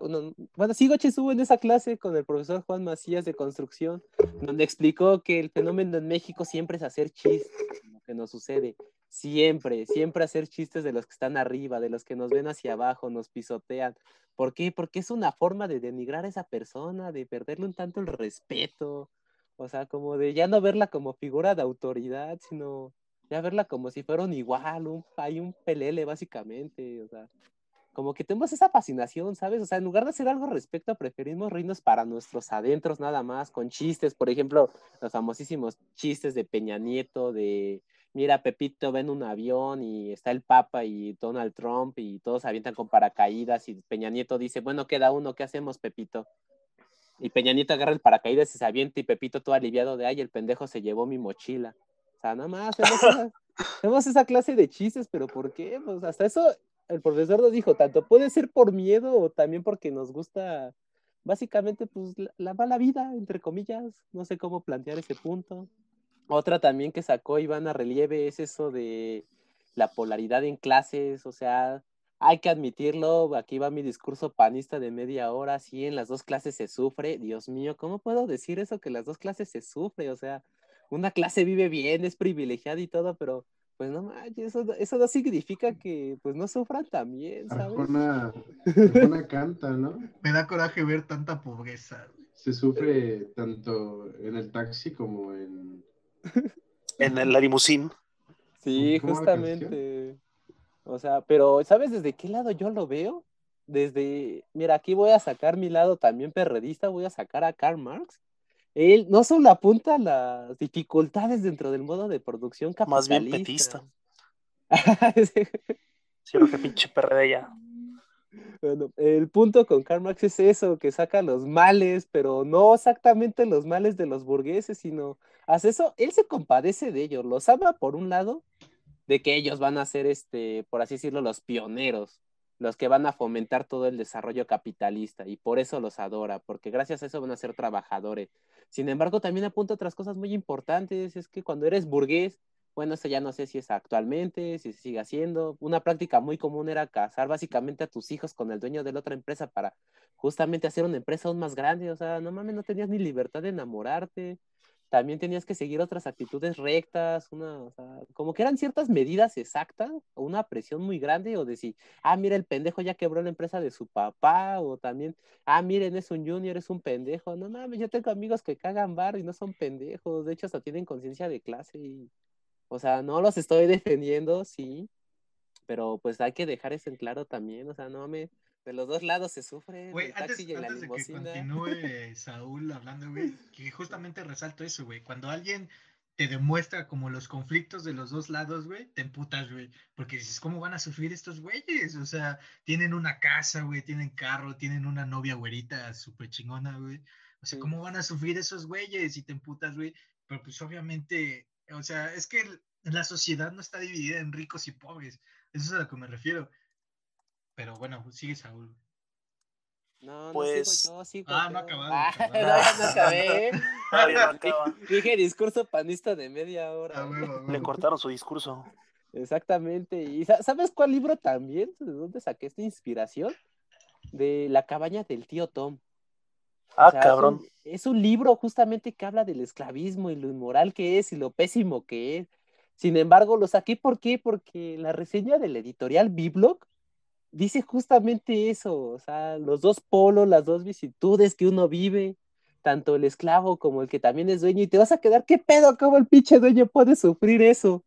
D: bueno, sí, Gochi estuvo en esa clase con el profesor Juan Macías de construcción, donde explicó que el fenómeno en México siempre es hacer chistes, lo que nos sucede. Siempre, siempre hacer chistes de los que están arriba, de los que nos ven hacia abajo, nos pisotean. ¿Por qué? Porque es una forma de denigrar a esa persona, de perderle un tanto el respeto. O sea, como de ya no verla como figura de autoridad, sino ya verla como si fuera un igual, un, hay un pelele básicamente, o sea, como que tenemos esa fascinación, ¿sabes? O sea, en lugar de hacer algo respecto, preferimos reírnos para nuestros adentros nada más, con chistes, por ejemplo, los famosísimos chistes de Peña Nieto, de, mira, Pepito ven un avión y está el Papa y Donald Trump y todos avientan con paracaídas y Peña Nieto dice, bueno, queda uno, ¿qué hacemos, Pepito? Y Peña Nieto agarra el paracaídas y se avienta y Pepito todo aliviado de, ay, el pendejo se llevó mi mochila. O sea, nada más hacemos esa, clase de chistes, pero ¿por qué? Pues hasta eso el profesor nos dijo, tanto puede ser por miedo o también porque nos gusta básicamente pues la, mala vida, entre comillas, no sé cómo plantear ese punto. Otra también que sacó Iván a relieve es eso de la polaridad en clases, o sea, hay que admitirlo, aquí va mi discurso panista de media hora, sí, en las dos clases se sufre, Dios mío, ¿cómo puedo decir eso que en las dos clases se sufre? O sea, una clase vive bien, es privilegiada y todo, pero pues no manches, eso, eso no significa que pues no sufran también, ¿sabes?
C: Arjona, Arjona canta, ¿no?
E: Me da coraje ver tanta pobreza.
C: Se sufre tanto en el taxi como en...
B: En la limusín.
D: Sí,
C: ¿Cómo va la
D: justamente. O sea, pero ¿sabes desde qué lado yo lo veo? Desde, mira, aquí voy a sacar mi lado también perredista, voy a sacar a Karl Marx. Él no solo apunta a las dificultades dentro del modo de producción
B: Más bien
D: capitalista.
B: Sí, lo que pinche PRD ya.
D: Bueno, el punto con Karl Marx es eso, que saca los males, pero no exactamente los males de los burgueses, sino hace eso, él se compadece de ellos, los ama por un lado, de que ellos van a ser, este, por así decirlo, los pioneros, los que van a fomentar todo el desarrollo capitalista, y por eso los adora, porque gracias a eso van a ser trabajadores. Sin embargo, también apunta otras cosas muy importantes, es que cuando eres burgués, bueno, eso ya no sé si es actualmente, si se sigue haciendo. Una práctica muy común era casar básicamente a tus hijos con el dueño de la otra empresa para justamente hacer una empresa aún más grande. O sea, no mames, no tenías ni libertad de enamorarte. También tenías que seguir otras actitudes rectas, una, o sea, como que eran ciertas medidas exactas, o una presión muy grande, o decir, ah, mira, el pendejo ya quebró la empresa de su papá, o también, ah, miren, es un junior, es un pendejo. No mames, yo tengo amigos que cagan bar y no son pendejos, de hecho hasta tienen conciencia de clase y o sea, no los estoy defendiendo, sí, pero pues hay que dejar eso en claro también, o sea, no me, de los dos lados se sufre, en
E: Güey,
D: el
E: antes,
D: taxi y en la
E: de que continúe Saúl hablando, güey, que justamente resalto eso, güey. Cuando alguien te demuestra como los conflictos de los dos lados, güey, te emputas, güey. Porque dices, ¿cómo van a sufrir estos güeyes? O sea, tienen una casa, güey, tienen carro, tienen una novia güerita súper chingona, güey. O sea. ¿cómo van a sufrir esos güeyes? Y te emputas, güey. Pero pues obviamente, o sea, es que el- la sociedad no está dividida en ricos y pobres. Eso es a lo que me refiero. Pero bueno, sigue Saúl.
D: No, no
B: Pues-
D: sigo yo, sigo
E: Ah, no acabado,
D: Ah, no, ya no acabé.
B: No acaba.
D: Dije discurso panista de media hora.
E: Ah, huevo, a
B: Le cortaron su discurso.
D: Exactamente. ¿Y sa- sabes cuál libro también? ¿De dónde saqué esta inspiración? De La cabaña del tío Tom. O
B: Ah,
D: sea, es un-
B: cabrón.
D: Es un, libro justamente que habla del esclavismo y lo inmoral que es y lo pésimo que es. Sin embargo, lo saqué ¿por qué? Porque la reseña de la editorial Biblock dice justamente eso, o sea, los dos polos, las dos vicitudes que uno vive, tanto el esclavo como el que también es dueño, y te vas a quedar, ¿qué pedo? ¿Cómo el pinche dueño puede sufrir eso?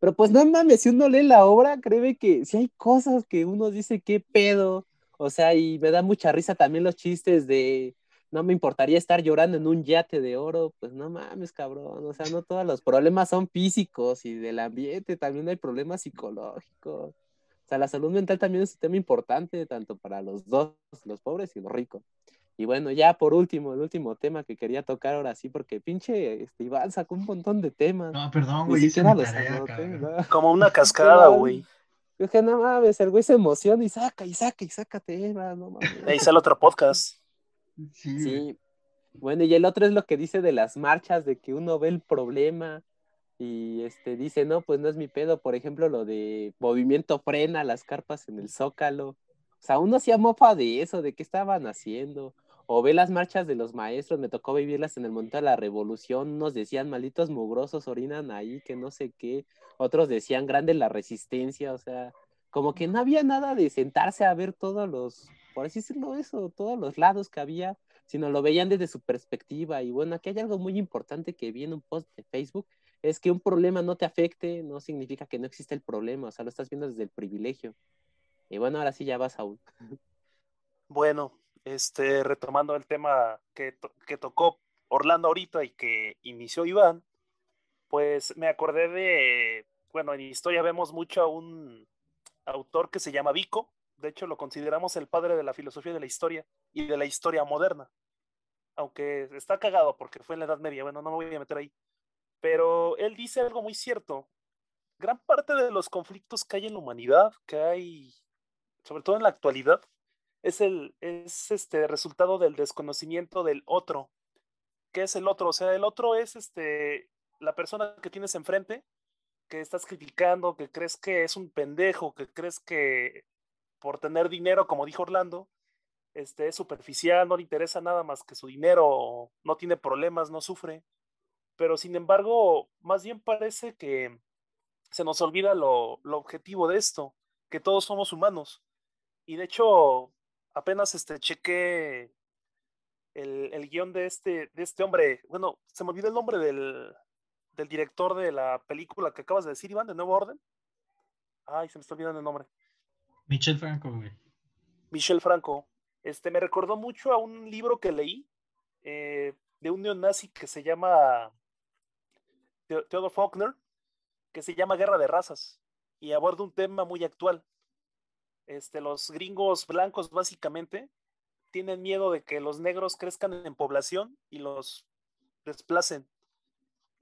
D: Pero pues no mames, si uno lee la obra, créeme que si hay cosas que uno dice, ¿qué pedo? O sea, y me da mucha risa también los chistes de, no me importaría estar llorando en un yate de oro, pues no mames, cabrón, o sea, no todos los problemas son físicos y del ambiente, también hay problemas psicológicos. O sea, la salud mental también es un tema importante, tanto para los dos, los pobres y los ricos. Y bueno, ya por último, el último tema que quería tocar ahora sí, porque pinche este, Iván sacó un montón de temas.
E: No, perdón, güey, hice mi tarea,
D: anoté,
E: cabrón.
D: ¿no?
B: Como una cascada, güey.
D: Es que no mames, el güey se emociona y saca y saca y saca temas, no mames.
B: Ahí sale otro podcast.
E: Sí.
D: Bueno, y el otro es lo que dice de las marchas, de que uno ve el problema y este dice, no, pues no es mi pedo. Por ejemplo, lo de movimiento frena las carpas en el Zócalo. O sea, uno hacía mofa de eso, de qué estaban haciendo. O ve las marchas de los maestros, me tocó vivirlas en el momento de la revolución. Unos decían, malditos mugrosos orinan ahí, que no sé qué. Otros decían, grande la resistencia. O sea, como que no había nada de sentarse a ver todos los, por así decirlo, eso, todos los lados que había sino lo veían desde su perspectiva. Y bueno, aquí hay algo muy importante que vi en un post de Facebook, es que un problema no te afecte, no significa que no existe el problema, o sea, lo estás viendo desde el privilegio. Y bueno, ahora sí ya vas, Saúl.
B: Bueno, este, retomando el tema que, que tocó Orlando ahorita y que inició Iván, pues me acordé de, bueno, en historia vemos mucho a un autor que se llama Vico, de hecho lo consideramos el padre de la filosofía de la historia y de la historia moderna, aunque está cagado porque fue en la Edad Media, bueno, no me voy a meter ahí, pero él dice algo muy cierto, gran parte de los conflictos que hay en la humanidad, que hay, sobre todo en la actualidad, es el es este resultado del desconocimiento del otro. ¿Qué es el otro? O sea, el otro es este la persona que tienes enfrente, que estás criticando, que crees que es un pendejo, que crees que por tener dinero, como dijo Orlando, este es superficial, no le interesa nada más que su dinero, no tiene problemas, no sufre. Pero sin embargo, más bien parece que se nos olvida lo, objetivo de esto, que todos somos humanos. Y de hecho, apenas este, chequé el, el guion de este, de este hombre. Bueno, se me olvidó el nombre del, del director de la película que acabas de decir, Iván, de Nuevo Orden. Ay, se me está olvidando el nombre.
E: Michel Franco, güey.
B: Michel Franco. Este, me recordó mucho a un libro que leí eh, de un neonazi que se llama Theo- Theodor Faulkner, que se llama Guerra de Razas, y aborda un tema muy actual. Este, los gringos blancos básicamente tienen miedo de que los negros crezcan en población y los desplacen.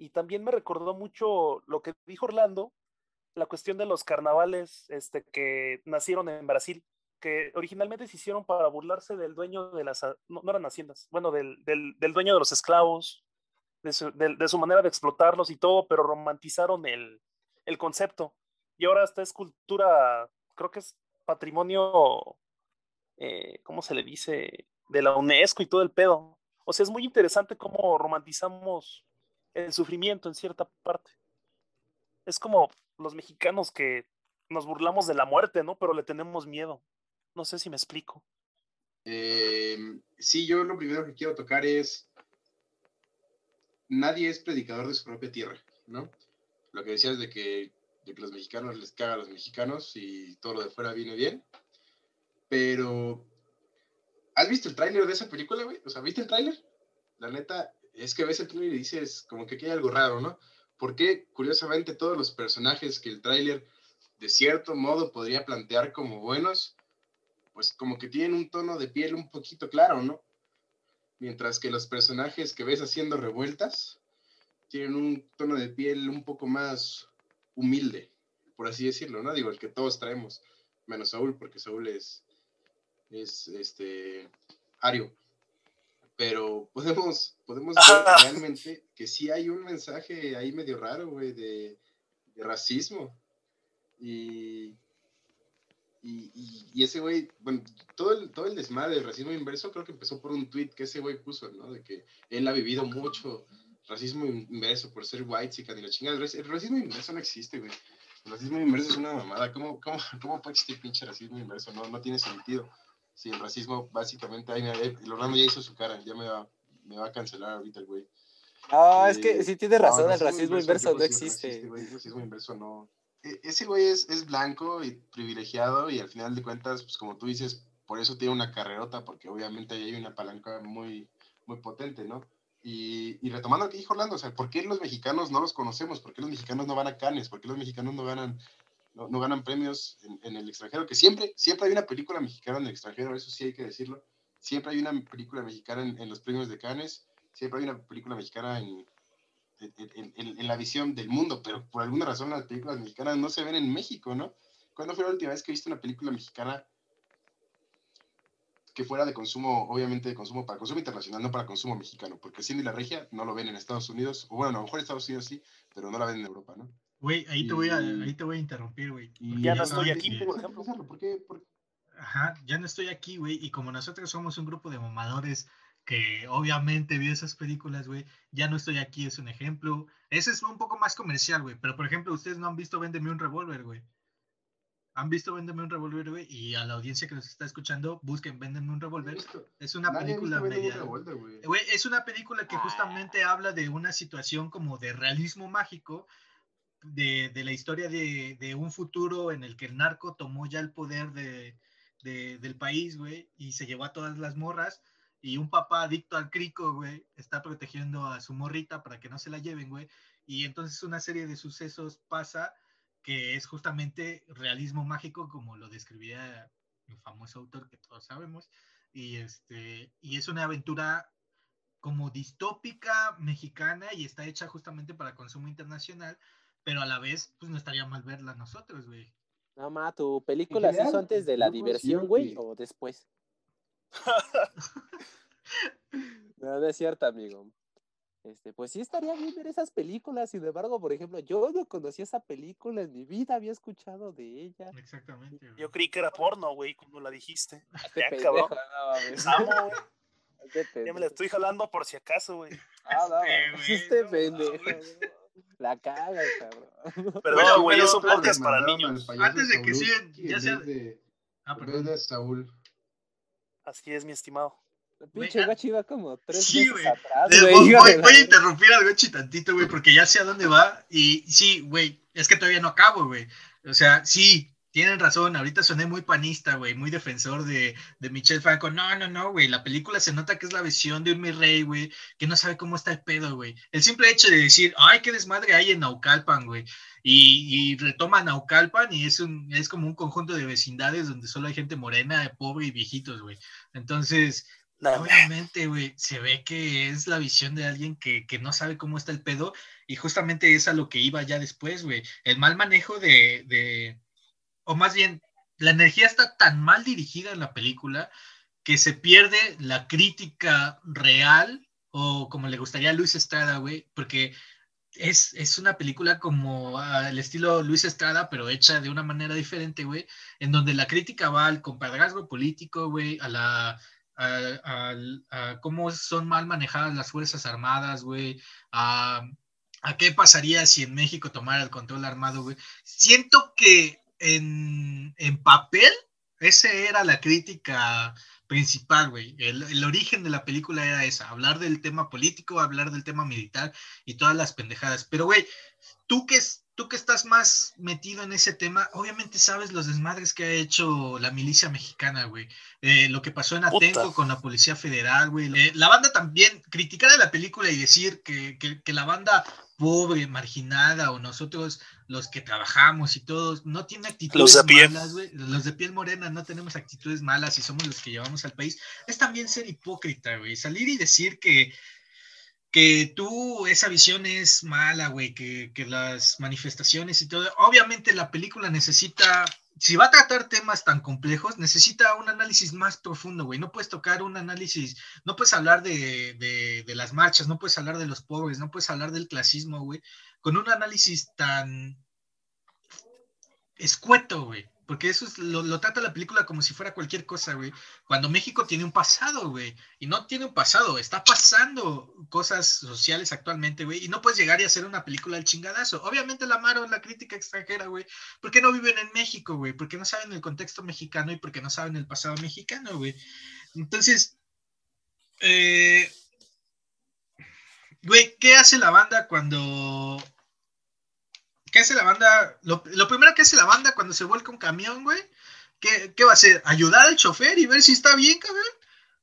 B: Y también me recordó mucho lo que dijo Orlando, la cuestión de los carnavales este, que nacieron en Brasil, que originalmente se hicieron para burlarse del dueño de las, no, eran haciendas, bueno, del, del- del dueño de los esclavos, de su, del- de su manera de explotarlos y todo, pero romantizaron el, el concepto. Y ahora esta es cultura, creo que es patrimonio, eh, ¿cómo se le dice? De la UNESCO y todo el pedo. O sea, es muy interesante cómo romantizamos el sufrimiento en cierta parte. Es como los mexicanos que nos burlamos de la muerte, ¿no? Pero le tenemos miedo. No sé si me explico.
C: Eh, sí, yo lo primero que quiero tocar es, nadie es predicador de su propia tierra, ¿no? Lo que decías de que, de que los mexicanos les caga a los mexicanos y todo lo de fuera viene bien, pero, ¿has visto el tráiler de esa película, güey? O sea, ¿viste el tráiler? La neta, es que ves el tráiler y dices como que aquí hay algo raro, ¿no? Porque, curiosamente, todos los personajes que el tráiler, de cierto modo, podría plantear como buenos, pues como que tienen un tono de piel un poquito claro, ¿no? Mientras que los personajes que ves haciendo revueltas tienen un tono de piel un poco más humilde, por así decirlo, ¿no? Digo, el que todos traemos, menos Saúl, porque Saúl es, es este, ario. Pero podemos, podemos ver realmente que sí hay un mensaje ahí medio raro, güey, de, de racismo. Y, y, y- y ese güey, bueno, todo el, todo el desmadre del racismo inverso creo que empezó por un tweet que ese güey puso, ¿no? De que él ha vivido mucho racismo inverso por ser white y la chingada. El racismo inverso no existe, güey. El racismo inverso es una mamada. ¿Cómo, cómo, cómo puede existir pinche racismo inverso? No, no tiene sentido. Si el racismo básicamente, ay, mira, eh, el Orlando ya hizo su cara, ya me va, me va a cancelar ahorita el güey.
D: No, es que
C: Eh,
D: sí tienes
C: no,
D: razón, el racismo inverso
C: yo
D: no existe.
C: güey, El racismo inverso no. E- Ese güey es, es blanco y privilegiado y al final de cuentas, pues como tú dices, por eso tiene una carrerota, porque obviamente ahí hay una palanca muy, muy potente, ¿no? Y, y retomando lo que dijo Orlando, o sea, ¿por qué los mexicanos no los conocemos? ¿Por qué los mexicanos no van a Cannes? ¿Por qué los mexicanos no ganan, no, ganan premios en, el extranjero? Que siempre, siempre hay una película mexicana en el extranjero, eso sí hay que decirlo. Siempre hay una película mexicana en, los premios de Cannes, siempre hay una película mexicana en- en la visión del mundo, pero por alguna razón las películas mexicanas no se ven en México, ¿no? ¿Cuándo fue la última vez que viste una película mexicana que fuera de consumo, obviamente de consumo para consumo internacional, no para consumo mexicano? Porque Cindy la Regia no lo ven en Estados Unidos, o bueno, a lo mejor en Estados Unidos sí, pero no la ven en Europa, ¿no?
E: Güey, ahí te voy a,
C: Y-
E: ahí te voy a interrumpir, güey.
C: Y
B: Ya no estoy aquí, por ejemplo.
C: ¿Por qué? ¿Por qué?
E: Ajá, ya no estoy aquí, güey. Y como nosotros somos un grupo de mamadores que obviamente vio esas películas, güey, ya no estoy aquí, es un ejemplo. Ese es un poco más comercial, güey. Pero por ejemplo, ustedes no han visto Véndeme un revólver, güey. Han visto Véndeme un revólver, güey. Y a la audiencia que nos está escuchando, busquen Véndeme un revólver. Es una
C: Nadie
E: película media.
C: Vuelta, güey.
E: Güey, es una película que
D: Ah.
E: justamente habla de una situación como de realismo mágico, de, de la historia de, de un futuro en el que el narco tomó ya el poder de, de- del país, güey, y se llevó a todas las morras, y un papá adicto al crico, güey, está protegiendo a su morrita para que no se la lleven, güey, y entonces una serie de sucesos pasa que es justamente realismo mágico, como lo describía el famoso autor que todos sabemos, y, este, y es una aventura como distópica mexicana y está hecha justamente para consumo internacional, pero a la vez, pues no estaría mal verla nosotros, güey.
D: No, ma, ¿tu película se hizo antes de la diversión, güey,
C: que-
D: o después? No, no es cierto, amigo. Este, pues sí estaría bien ver esas películas, sin embargo, por ejemplo, yo no conocía esa película en mi vida, había escuchado de ella.
E: Exactamente. güey.
B: Yo creí que era porno, güey, cuando la dijiste.
D: Este
B: Ya,
D: pendejo,
B: cabrón.
D: no.
B: Amo, güey.
D: Este
B: Ya me la estoy jalando por si acaso, güey.
D: Ah, no,
E: Este, güey,
D: este
E: no
D: pendejo. no. La cagas, cabrón.
B: Pero
E: Bueno,
B: no, güey,
E: pero
B: es un
C: Todos
B: podcast para niños.
E: Antes de que sigan, ya sea-
C: de-
E: Ah, perdón.
C: de Saúl.
B: Así es, mi estimado.
D: Pinche
E: Güey,
D: guachi va como tres
E: Sí,
D: atrás, güey.
E: voy, voy- a interrumpir al Gochi tantito, güey, porque ya sé a dónde va. Y sí, güey, es que todavía no acabo, güey. O sea, sí, tienen razón. Ahorita soné muy panista, güey, muy defensor de, de Michelle Franco. No, no, no, güey. La película se nota que es la visión de un mi rey, güey, que no sabe cómo está el pedo, güey. El simple hecho de decir, ay, qué desmadre hay en Naucalpan, güey. Y, y retoma Naucalpan y es, un, es como un conjunto de vecindades donde solo hay gente morena, pobre y viejitos, güey. Entonces,
B: No,
E: Obviamente, güey, se ve que es la visión de alguien que, que no sabe cómo está el pedo y justamente es a lo que iba ya después, güey. El mal manejo de, de, o más bien, la energía está tan mal dirigida en la película que se pierde la crítica real o como le gustaría a Luis Estrada, güey, porque es, es una película como al estilo Luis Estrada, pero hecha de una manera diferente, güey, en donde la crítica va al compadrazgo político, güey, a la cómo son mal manejadas las Fuerzas Armadas, güey, a, a, qué pasaría si en México tomara el control armado, güey. Siento que en, en papel, esa era la crítica principal, güey. El, el, origen de la película era esa, hablar del tema político, hablar del tema militar y todas las pendejadas. Pero, güey, tú que, tú que estás más metido en ese tema, obviamente sabes los desmadres que ha hecho la milicia mexicana, güey. Eh, lo que pasó en Atenco Puta. con la Policía Federal, güey. Eh, la banda también, criticar a la película y decir que, que, que, la banda pobre, marginada, o nosotros los que trabajamos y todos, no tiene actitudes
B: los de piel.
E: malas, güey. Los de piel morena no tenemos actitudes malas y somos los que llevamos al país. Es también ser hipócrita, güey. Salir y decir que que tú, esa visión es mala, güey, que, que, las manifestaciones y todo. Obviamente la película necesita, si va a tratar temas tan complejos, necesita un análisis más profundo, güey. No puedes tocar un análisis, no puedes hablar de, de, las marchas, no puedes hablar de los pobres, no puedes hablar del clasismo, güey, con un análisis tan escueto, güey. Porque eso es, lo, trata la película como si fuera cualquier cosa, güey. Cuando México tiene un pasado, güey. Y no tiene un pasado, está pasando cosas sociales actualmente, güey. Y no puedes llegar y hacer una película al chingadazo. Obviamente la amaron la crítica extranjera, güey. Porque no viven en México, güey. Porque no saben el contexto mexicano y porque no saben el pasado mexicano, güey. Entonces, eh, güey, ¿qué hace la banda cuando ¿Qué hace la banda? Lo, lo, primero que hace la banda cuando se vuelca un camión, güey. ¿qué, ¿Qué, va a hacer? ¿Ayudar al chofer y ver si está bien, cabrón?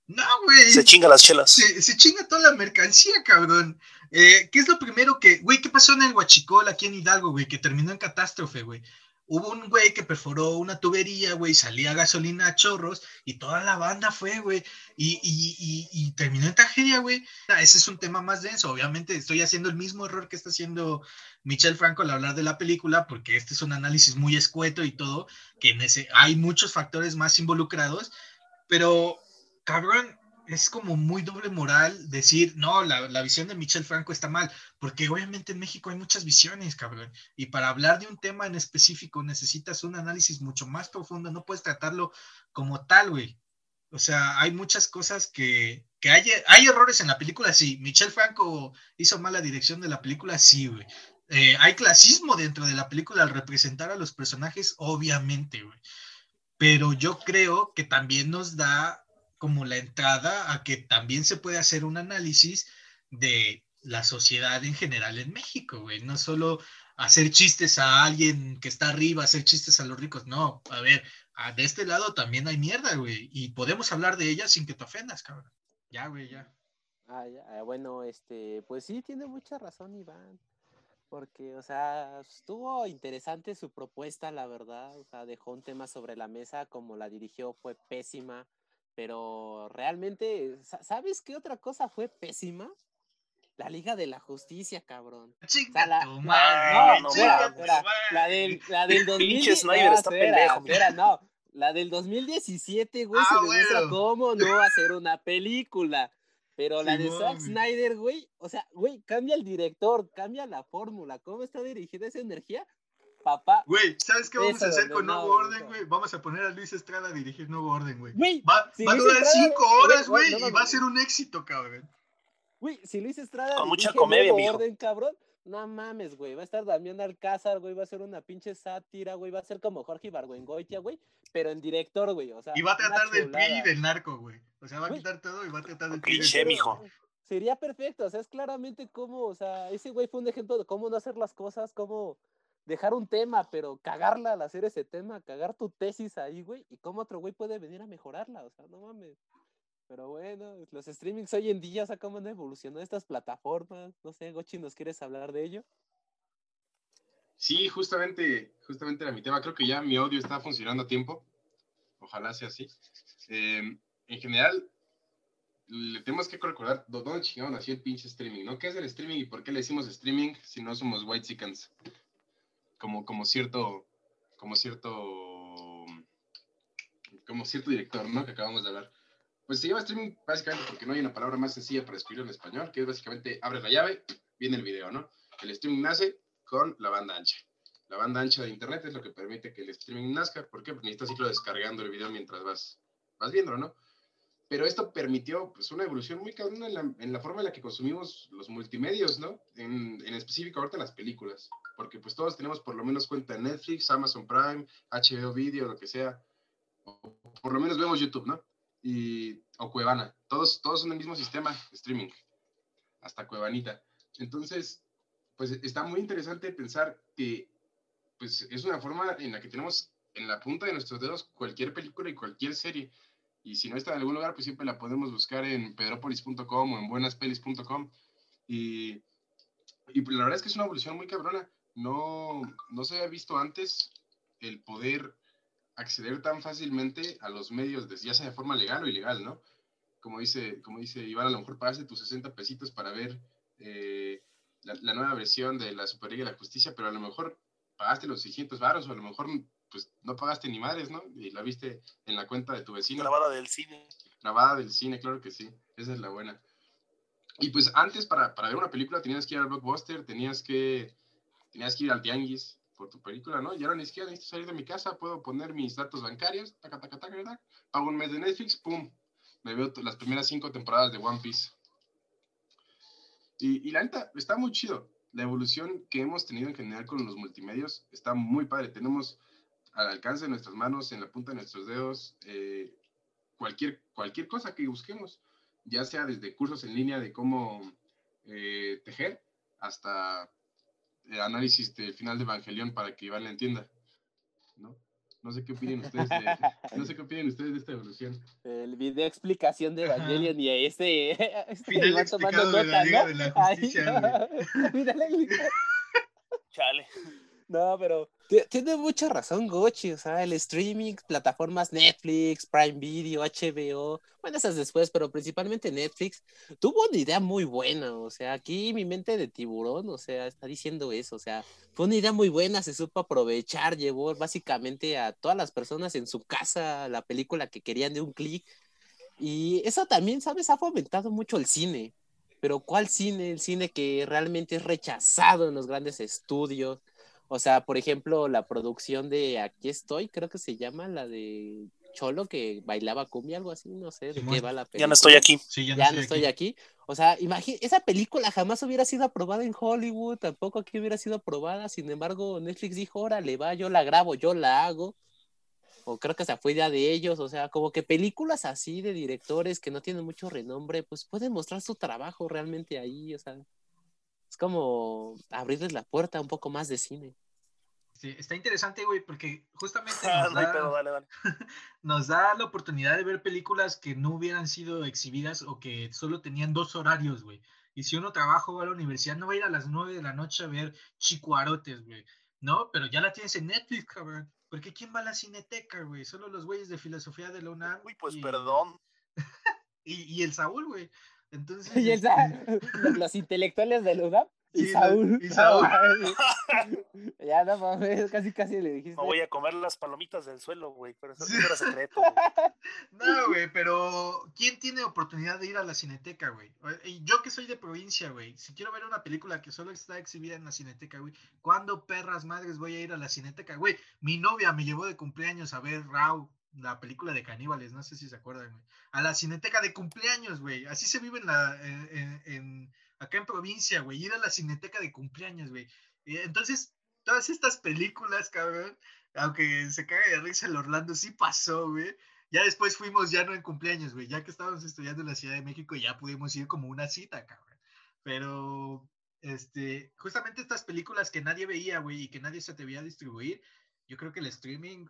E: No, güey.
B: Se chinga las chelas.
E: Se, se chinga toda la mercancía, cabrón. Eh, ¿Qué es lo primero que, güey, qué pasó en el Huachicol aquí en Hidalgo, güey? Que terminó en catástrofe, güey. Hubo un güey que perforó una tubería, güey, salía gasolina a chorros y toda la banda fue, güey, y, y, y, y, terminó en tragedia, güey. Ese es un tema más denso. Obviamente estoy haciendo el mismo error que está haciendo Michelle Franco al hablar de la película, porque este es un análisis muy escueto y todo, que en ese hay muchos factores más involucrados, pero, cabrón, es como muy doble moral decir, no, la, la, visión de Michel Franco está mal, porque obviamente en México hay muchas visiones, cabrón, y para hablar de un tema en específico necesitas un análisis mucho más profundo, no puedes tratarlo como tal, güey. O sea, hay muchas cosas que, que hay, hay errores en la película, sí. Michel Franco hizo mala dirección de la película, sí, güey. Eh, hay clasismo dentro de la película al representar a los personajes, obviamente, güey. Pero yo creo que también nos da como la entrada a que también se puede hacer un análisis de la sociedad en general en México, güey. No solo hacer chistes a alguien que está arriba, hacer chistes a los ricos. No, a ver, de este lado también hay mierda, güey. Y podemos hablar de ella sin que te ofendas, cabrón. Ya, güey, ya.
D: Ah, ya. Bueno, este, pues sí, tiene mucha razón, Iván. Porque, o sea, estuvo interesante su propuesta, la verdad. O sea, dejó un tema sobre la mesa, como la dirigió, fue pésima. Pero realmente, ¿sabes qué otra cosa fue pésima? La Liga de la Justicia, cabrón.
E: Chica,
D: o sea, la,
E: tu
D: la, no, no, la del, la del 2000,
B: Pinche Snyder está pendejo,
D: espera, no, la del 2017, güey,
E: Ah,
D: se demuestra
E: bueno.
D: cómo no hacer una película. Pero la de Zack. Snyder, güey, o sea, güey, cambia el director, cambia la fórmula, cómo está dirigida esa energía. Papá,
E: Güey, ¿sabes qué vamos
D: Eso,
E: a hacer con Nuevo Orden, güey? Vamos a poner a Luis Estrada a dirigir Nuevo Orden, güey.
D: güey,
E: Va,
D: Si
E: va a durar
D: Estrada-
E: cinco horas,
D: güey, no
E: y va a ser un éxito, cabrón.
D: güey, si Luis Estrada
B: Con mucha comedia,
D: Nuevo
B: mijo.
D: Orden, cabrón, No mames, güey. Va a estar Damián Alcázar, güey. Va a ser una pinche sátira, güey. Va a ser como Jorge Ibargüengoitia, güey. Pero en director, güey. O sea,
E: Y va a tratar del PRI y del narco, güey. O sea, va a
D: Güey.
E: quitar todo y va a tratar del PRI. narco.
B: mijo.
D: Sería perfecto, o sea, es claramente cómo, o sea, ese güey fue un ejemplo de cómo no hacer las cosas, cómo dejar un tema, pero cagarla al hacer ese tema, cagar tu tesis ahí, güey, y cómo otro güey puede venir a mejorarla, o sea, no mames. Pero bueno, los streamings hoy en día, o sea, cómo han evolucionado estas plataformas, no sé, Gochi, ¿nos quieres hablar de ello?
C: Sí, justamente, justamente era mi tema. Creo que ya mi audio está funcionando a tiempo. Ojalá sea así. Eh, en general, le tenemos que recordar dó- dónde chingado nació el pinche streaming, ¿no? ¿Qué es el streaming y por qué le decimos streaming si no somos white chickens? Como, como cierto, como cierto, como cierto director, ¿no? Que acabamos de hablar. Pues se llama streaming básicamente porque no hay una palabra más sencilla para escribirlo en español, que es básicamente abre la llave, viene el video, ¿no? El streaming nace con la banda ancha. La banda ancha de internet es lo que permite que el streaming nazca. ¿Por qué? Porque necesitas irlo descargando el video mientras vas, vas viéndolo, ¿no? Pero esto permitió pues, una evolución muy cabrona en la, en la forma en la que consumimos los multimedios, ¿no? En, en específico ahorita las películas. Porque pues todos tenemos por lo menos cuenta en Netflix, Amazon Prime, HBO Video, lo que sea. O por lo menos vemos YouTube, ¿no? Y, o Cuevana. Todos, todos son el mismo sistema streaming. Hasta Cuevanita. Entonces, pues está muy interesante pensar que pues es una forma en la que tenemos en la punta de nuestros dedos cualquier película y cualquier serie. Y si no está en algún lugar, pues siempre la podemos buscar en pedropolis.com o en buenaspelis.com. Y, y la verdad es que es una evolución muy cabrona. No, no se había visto antes el poder acceder tan fácilmente a los medios, ya sea de forma legal o ilegal, ¿no? Como dice, como dice Iván, a lo mejor pagaste tus 60 pesitos para ver eh, la, la nueva versión de la Superliga de la Justicia, pero a lo mejor pagaste los 600 varos o a lo mejor pues no pagaste ni madres, ¿no? Y la viste en la cuenta de tu vecino.
B: Grabada del cine.
C: Grabada del cine, claro que sí. Esa es la buena. Y pues antes para, para ver una película tenías que ir al blockbuster, tenías que, tenías que ir al tianguis por tu película, ¿no? Y ahora ni siquiera necesito salir de mi casa, puedo poner mis datos bancarios, taca, taca, taca, taca, pago un mes de Netflix, pum, me veo las primeras cinco temporadas de One Piece. Y, y la neta, está muy chido. La evolución que hemos tenido en general con los multimedios está muy padre. Tenemos al alcance de nuestras manos, en la punta de nuestros dedos, eh, cualquier, cualquier cosa que busquemos, ya sea desde cursos en línea de cómo eh, tejer hasta el análisis del final de Evangelion para que Iván la entienda. ¿no? No sé qué opinan ustedes de, no sé qué opinan ustedes de esta evolución.
D: El video explicación de Evangelion y este, este
E: Final
D: Iván tomando
E: explicado de la
D: nota,
E: Liga
D: ¿no?
E: de la
D: Ahí,
E: Justicia,
D: Final explicado.
B: Chale.
D: No, pero ti- tiene mucha razón Gochi, o sea, el streaming, plataformas Netflix, Prime Video, HBO, bueno, esas después, pero principalmente Netflix, tuvo una idea muy buena, o sea, aquí mi mente de tiburón, o sea, está diciendo eso, o sea, fue una idea muy buena, se supo aprovechar, llevó básicamente a todas las personas en su casa la película que querían de un clic, y eso también, ¿sabes? Ha fomentado mucho el cine. Pero ¿cuál cine? El cine que realmente es rechazado en los grandes estudios. O sea, por ejemplo, la producción de Aquí estoy, creo que se llama la de Cholo que bailaba cumbia, algo así, no sé de
E: Simón.
D: qué va la película.
B: Ya no estoy aquí.
E: Sí, ya no,
D: Ya
E: estoy
D: no estoy
E: aquí.
D: aquí. O sea, imagínate, esa película jamás hubiera sido aprobada en Hollywood, tampoco aquí hubiera sido aprobada. Sin embargo, Netflix dijo, órale, va, yo la grabo, yo la hago. O creo que se fue idea de ellos. O sea, como que películas así de directores que no tienen mucho renombre, pues pueden mostrar su trabajo realmente ahí. O sea, es como abrirles la puerta a un poco más de cine.
E: Sí, está interesante, güey, porque justamente
B: Ah,
E: nos da,
B: pedo, dale, dale.
E: nos da la oportunidad de ver películas que no hubieran sido exhibidas o que solo tenían dos horarios, güey. Y si uno trabaja o va a la universidad, no va a ir a las 9 de la noche a ver chicuarotes, güey. No, pero ya la tienes en Netflix, cabrón. Porque ¿quién va a la cineteca, güey? Solo los güeyes de filosofía de la UNAM.
B: Uy, pues
E: y-
B: perdón.
E: Y, y el Saúl, güey. Entonces.
D: Y esa- los intelectuales de UDAP y Saúl.
E: y Saúl.
D: ya no mames, casi casi le dijiste.
B: Me voy a comer las palomitas del suelo, güey. Pero eso,
E: Sí.
B: eso era secreto. güey.
E: No, güey, pero ¿quién tiene oportunidad de ir a la cineteca, güey? Yo que soy de provincia, güey, si quiero ver una película que solo está exhibida en la cineteca, güey, ¿cuándo perras madres voy a ir a la cineteca, güey? Mi novia me llevó de cumpleaños a ver Raw, la película de caníbales, no sé si se acuerdan, güey. A la cineteca de cumpleaños, güey. Así se vive en la, en, en- acá en provincia, güey, ir a la cineteca de cumpleaños, güey. Entonces, todas estas películas, cabrón, aunque se caga de risa el Orlando, sí pasó, güey. Ya después fuimos ya no en cumpleaños, güey, ya que estábamos estudiando en la Ciudad de México, ya pudimos ir como una cita, cabrón. Pero, este, justamente estas películas que nadie veía, güey, y que nadie se atrevía a distribuir, yo creo que el streaming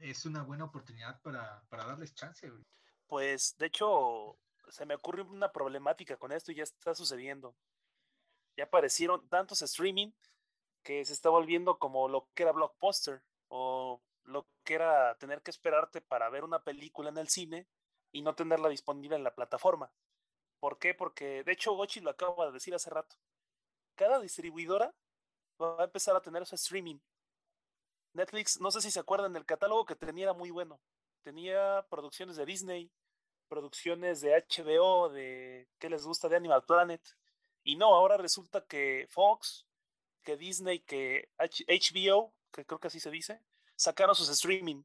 E: es una buena oportunidad para, para darles chance, güey.
B: Pues, de hecho, se me ocurrió una problemática con esto y ya está sucediendo. Ya aparecieron tantos streaming que se está volviendo como lo que era Blockbuster o lo que era tener que esperarte para ver una película en el cine y no tenerla disponible en la plataforma. ¿Por qué? Porque, de hecho, Gochi lo acaba de decir hace rato. Cada distribuidora va a empezar a tener su streaming. Netflix, no sé si se acuerdan, el catálogo que tenía era muy bueno. Tenía producciones de Disney, producciones de HBO, de qué les gusta de Animal Planet. Y no, ahora resulta que Fox, que Disney, que HBO, que creo que así se dice, sacaron sus streaming.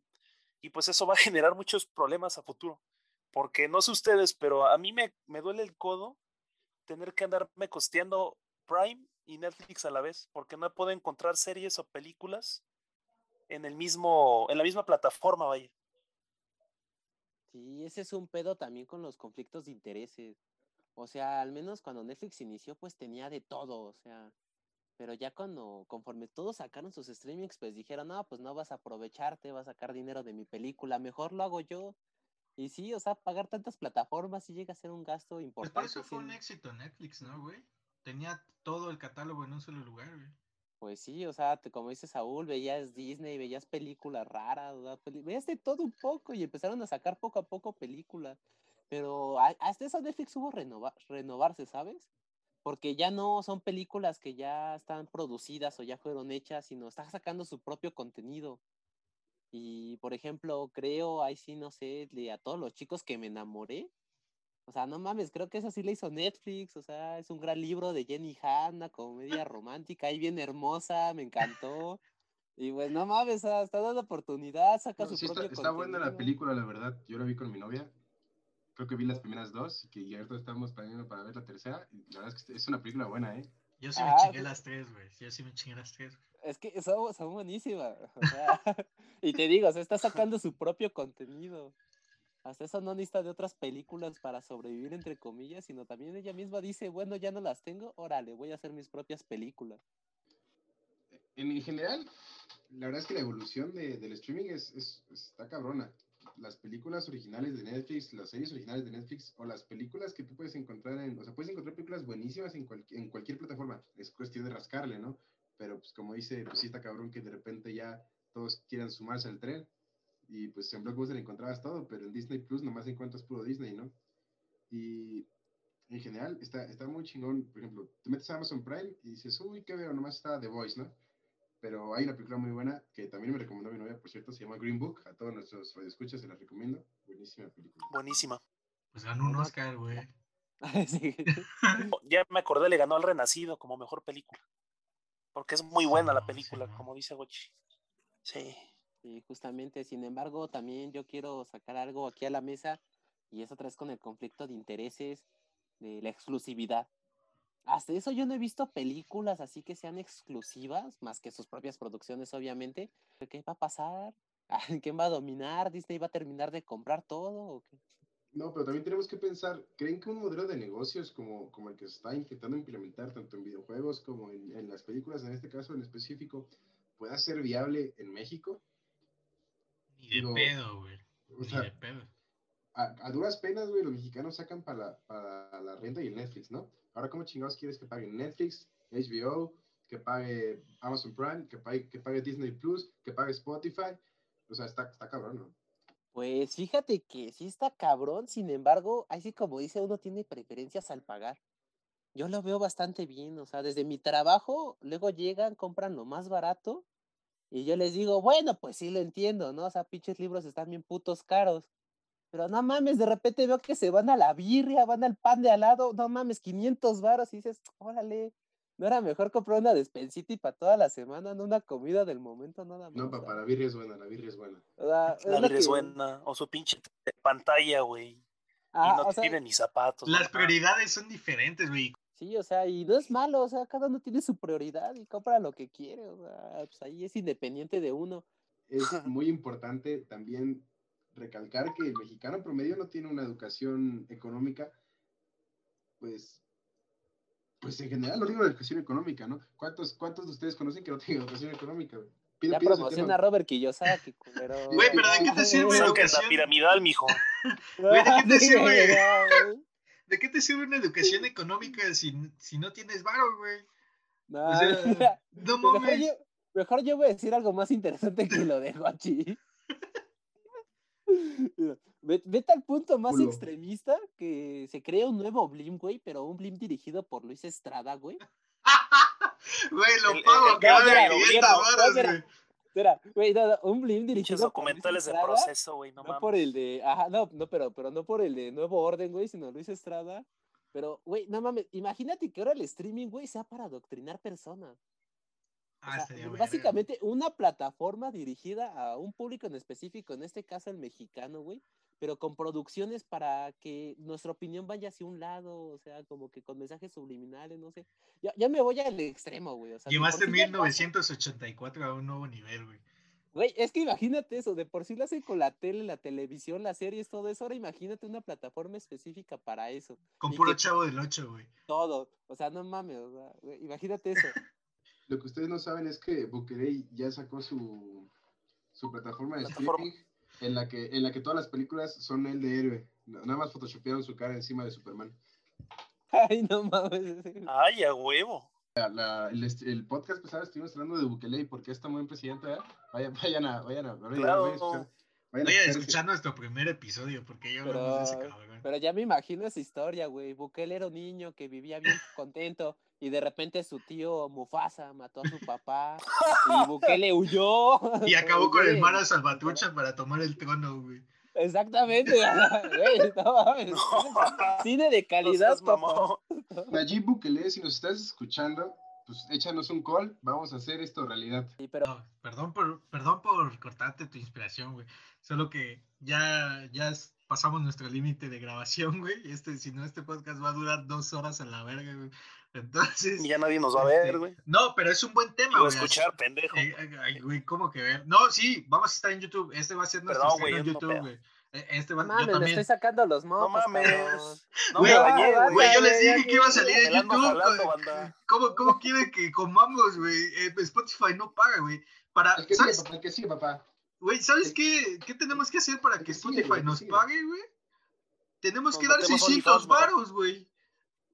B: Y pues eso va a generar muchos problemas a futuro. Porque no sé ustedes, pero a mí me, me duele el codo tener que andarme costeando Prime y Netflix a la vez, porque no puedo encontrar series o películas en el mismo, en la misma plataforma, vaya.
D: Sí, ese es un pedo también con los conflictos de intereses. O sea, al menos cuando Netflix inició, pues tenía de todo, o sea, pero ya cuando, conforme todos sacaron sus streamings, pues dijeron, no, pues no vas a aprovecharte, vas a sacar dinero de mi película, mejor lo hago yo. Y sí, o sea, pagar tantas plataformas sí llega a ser un gasto importante.
E: Pues por eso fue un éxito Netflix, ¿no, güey? Tenía todo el catálogo en un solo lugar, güey.
D: Pues sí, o sea, como dice Saúl, veías Disney, veías películas raras, veías de todo un poco y empezaron a sacar poco a poco películas. Pero hasta eso Netflix hubo renovar, renovarse, ¿sabes? Porque ya no son películas que ya están producidas o ya fueron hechas, sino está sacando su propio contenido. Y por ejemplo, creo, ahí sí, no sé, a todos los chicos que me enamoré, o sea, no mames, creo que eso sí le hizo Netflix. O sea, es un gran libro de Jenny Han, una comedia romántica ahí bien hermosa, me encantó. Y pues no mames, o sea, está dando oportunidad, saca su propio
C: está, está buena la película, la verdad. Yo la vi con mi novia. Creo que vi las primeras dos y que ya estamos planeando para ver la tercera. Y la verdad es que es una película buena, ¿eh?
E: Yo sí me ah, chingué las tres, güey. Yo sí me chingué las tres.
D: Es que son, son buenísimas. O sea, y te digo, se está sacando su propio contenido. Hasta eso no necesita de otras películas para sobrevivir, entre comillas, sino también ella misma dice, bueno, ya no las tengo, órale, voy a hacer mis propias películas.
C: En general, la verdad es que la evolución de, del streaming es, es, está cabrona. Las películas originales de Netflix, las series originales de Netflix o las películas que tú puedes encontrar en, o sea, puedes encontrar películas buenísimas en, en cualquier plataforma. Es cuestión de rascarle, ¿no? Pero pues como dice, pues sí está cabrón que de repente ya todos quieran sumarse al tren y pues en Blockbuster encontrabas todo, pero en Disney Plus nomás encuentras puro Disney, ¿no? Y en general está, está muy chingón. Por ejemplo, te metes a Amazon Prime y dices, uy, ¿qué veo? Nomás está The Voice, ¿no? Pero hay una película muy buena que también me recomendó mi novia, por cierto, se llama Green Book. A todos nuestros radioescuchas se la recomiendo. Buenísima película.
B: Buenísima.
E: Pues ganó un Oscar, güey.
B: sí. ya me acordé, le ganó al Renacido como mejor película. Porque es muy buena la película, como dice Gochi. Sí.
D: Sí, justamente, sin embargo, también yo quiero sacar algo aquí a la mesa y es otra vez con el conflicto de intereses, de la exclusividad. Hasta eso yo no he visto películas así que sean exclusivas, más que sus propias producciones, obviamente. ¿Qué va a pasar? ¿Quién va a dominar? ¿Disney va a terminar de comprar todo?
C: No, pero también tenemos que pensar, ¿creen que un modelo de negocios como, como el que se está intentando implementar tanto en videojuegos como en las películas, en este caso en específico, pueda ser viable en México?
E: De pedo, güey. De pedo.
C: A, duras penas, güey, los mexicanos sacan para la, para la renta y el Netflix, ¿no? Ahora, ¿cómo chingados quieres que paguen Netflix, HBO, que pague Amazon Prime, que pague, que pague Disney Plus, que pague Spotify? O sea, está, está cabrón, ¿no?
D: Pues fíjate que sí está cabrón, sin embargo, así como dice, uno tiene preferencias al pagar. Yo lo veo bastante bien, o sea, desde mi trabajo, luego llegan, compran lo más barato y yo les digo, bueno, pues sí lo entiendo, ¿no? O sea, pinches libros están bien putos caros. Pero no mames, de repente veo que se van a la birria, van al pan de al lado, no mames, 500 varos y dices, órale, ¿no era mejor comprar una despensita y para toda la semana, no una comida del momento, nada más?
C: No, papá, la birria es buena, la birria es buena.
B: la birria es buena, o su pinche pantalla, güey. y ah, no tiene ni zapatos.
E: Las prioridades son diferentes, güey.
D: Sí, o sea, y no es malo, o sea, cada uno tiene su prioridad y compra lo que quiere, o sea, pues ahí es independiente de uno.
C: Es muy importante también recalcar que el mexicano promedio no tiene una educación económica, pues, pues en general no tiene una educación económica, ¿no? ¿Cuántos, cuántos de ustedes conocen que no tienen educación económica? Pido-
D: Ya promociona a Robert Kiyosaki, culero.
C: Güey, pero
E: ¿de qué te sirve
B: Saca
E: educación?
B: la piramidal, mijo.
E: Güey, ¿de qué te sirve? ¿De qué te sirve una educación económica si, si no tienes varo, güey?
D: No,
E: O sea,
D: mira,
E: No
D: mejor,
E: mames.
D: yo, mejor yo voy a decir algo más interesante que lo de ve- Vete al punto más extremista que se crea un nuevo Blim, güey, pero un Blim dirigido por Luis Estrada, güey.
E: Güey, lo
B: El- el-
E: pago,
B: el-
E: que vale
D: espera,
E: 500
D: espera,
E: varos,
D: espera.
E: güey.
D: Espera, güey, no, no, un Blim
B: Pinches
D: dirigido Luis
B: documentales de
D: Estrada,
B: proceso, güey, no,
D: No
B: mames.
D: por el de, ajá, no, no, pero, pero no por el de Nuevo Orden, güey, sino Luis Estrada. Pero, güey, no mames, imagínate que ahora el streaming, güey, sea para adoctrinar personas. O
E: Ah,
D: sea, básicamente una plataforma dirigida a un público en específico, en este caso el mexicano, güey, pero con producciones para que nuestra opinión vaya hacia un lado, o sea, como que con mensajes subliminales, no sé. Ya, ya me voy al extremo, güey. O sea,
E: Llevaste
D: sí ya pasa-
E: 1984 a un nuevo nivel, güey.
D: Güey, es que imagínate eso, de por sí lo hacen con la tele, la televisión, las series, todo eso. Ahora imagínate una plataforma específica para eso.
E: Con
D: Y
E: puro
D: que-
E: chavo del 8, güey.
D: Todo. O sea, no mames, o sea, güey, imagínate eso.
C: Lo que ustedes no saben es que Bukerey ya sacó su, su plataforma de
B: Plataforma.
C: streaming en la, que, en la que todas las películas son él de héroe. Nada más photoshopearon su cara encima de Superman.
D: Ay, no mames.
B: Ay, a huevo.
C: La- la- el, el podcast pasado estuvimos hablando de Bukele y por qué está muy buen presidente. ¿verdad? Vayan, vayan a, vayan a, vayan a-
B: Claro.
C: vayan a escuchar. Vayan a
E: Vayan a
C: escuchar
E: nuestro primer episodio, porque ya hablamos de ese
D: Pero,
E: cabrón.
D: Pero ya me imagino esa historia, güey. Bukele era un niño que vivía bien contento y de repente su tío Mufasa mató a su papá y Bukele huyó.
E: Y acabó con el
D: Güey,
E: Mara Salvatrucha para tomar el trono, güey.
D: Exactamente, güey, no mames. Cine de calidad, papá.
C: Nayib Bukele, si nos estás escuchando, pues échanos un call. Vamos a hacer esto realidad.
D: Sí, pero
E: No, perdón por, perdón por cortarte tu inspiración, güey. Solo que ya, ya es- pasamos nuestro límite de grabación, güey. Este, si no, este podcast va a durar dos horas a la verga, güey. Entonces.
B: Ya nadie nos va a
E: este,
B: ver, güey.
E: No, pero es un buen tema, güey.
B: escuchar, pendejo.
E: Eh, eh, Ay, güey, ¿cómo que ver? No, sí, vamos a estar en YouTube. Este va a ser nuestro
B: Perdón, güey,
E: en
B: no
E: YouTube, güey. Eh, Este va,
D: no
E: yo
D: mames, le
E: también.
D: estoy sacando los mocos.
B: No mames. No
E: Güey,
B: me
D: ah,
E: Güey, yo les dije que iba a salir en YouTube. ¿Cómo, cómo quieren que comamos, güey? Eh, Spotify no paga, güey. Para,
C: El que sigue,
E: ¿sabes?
C: papá, el que sigue, papá.
E: Güey, ¿sabes qué, qué tenemos que hacer para que Spotify nos pague, güey? Tenemos que dar
B: metemos
E: 600
B: OnlyFans, mejor.
E: varos, güey.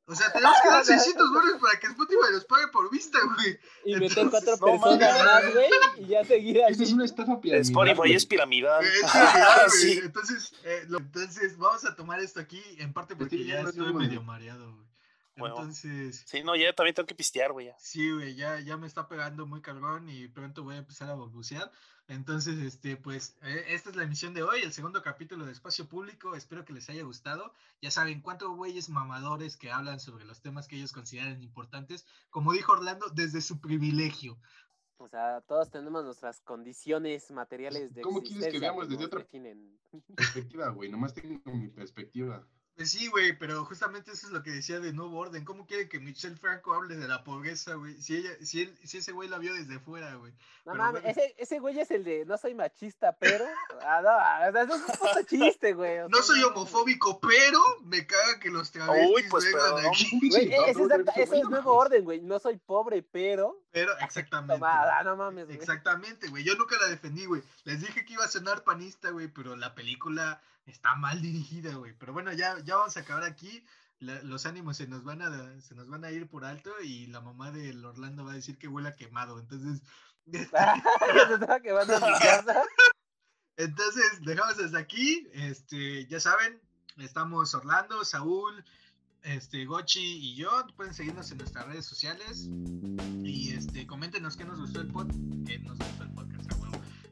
E: O sea, tenemos que dar 600 varos para que Spotify nos pague por vista, güey.
D: Y meter cuatro
B: no
D: personas más, güey, y ya seguir así.
C: es una estafa piramidal.
B: Spotify es piramidal.
E: Eh, es realidad, güey.
B: Sí.
E: Entonces, eh, lo- entonces, vamos a tomar esto aquí, en parte porque
C: Estoy
E: ya estoy medio mareado, güey.
B: Huevo.
E: Entonces,
B: Sí, no, ya también tengo que pistear, güey. ya.
E: Sí, güey, ya, ya me está pegando muy cabrón y pronto voy a empezar a balbucear. Entonces, este, pues, eh, esta es la emisión de hoy, el segundo capítulo de Espacio Público. Espero que les haya gustado. Ya saben, cuántos güeyes mamadores que hablan sobre los temas que ellos consideran importantes, como dijo Orlando, desde su privilegio.
D: O sea, todos tenemos nuestras condiciones materiales de
C: ¿Cómo quieres que
D: existencia
C: veamos desde otra-
D: definen.
C: Perspectiva, güey. Nomás tengo mi perspectiva.
E: Pues sí, güey, pero justamente eso es lo que decía de Nuevo Orden. ¿Cómo quiere que Michelle Franco hable de la pobreza, güey? Si ella, si él, si ese güey la vio desde fuera, güey.
D: No
E: Pero
D: mames,
E: bueno.
D: ese, ese güey es el de no soy machista, pero. Ah, no, o sea, eso es un puto chiste, güey. o
E: No
D: sea,
E: soy
D: no,
E: homofóbico, pero me caga que los travestis
B: Uy, pues,
E: vengan
B: perdón.
E: aquí.
D: Güey, es,
C: Güey,
D: exacta- eso es nuevo orden, güey. No soy pobre, pero.
E: Pero exactamente.
D: Tomada, ah, no mames, güey.
E: Exactamente, güey. Yo nunca la defendí, güey. Les dije que iba a sonar panista, güey, pero la película está mal dirigida, güey. Pero bueno, ya, ya vamos a acabar aquí. La- los ánimos se nos van a se nos van a ir por alto y la mamá del Orlando va a decir que huele a quemado. Entonces,
D: Se estaba quemando en mi casa.
E: entonces dejamos hasta aquí. Este, ya saben, estamos Orlando, Saúl, este, Gochi y yo. Pueden seguirnos en nuestras redes sociales. Y este, coméntenos qué nos gustó el podcast. Que nos gustó el huevo.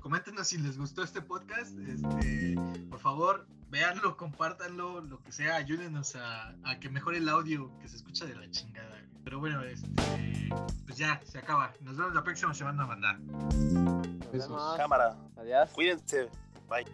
E: Coméntenos si les gustó este podcast. Este, por favor, véanlo, compártanlo, lo que sea, ayúdenos a, a que mejore el audio, que se escucha de la chingada. Pero bueno, este, pues ya, se acaba. Nos vemos la próxima semana,
C: Besos.
D: vemos.
B: Cámara.
D: Adiós.
B: Cuídense. Bye.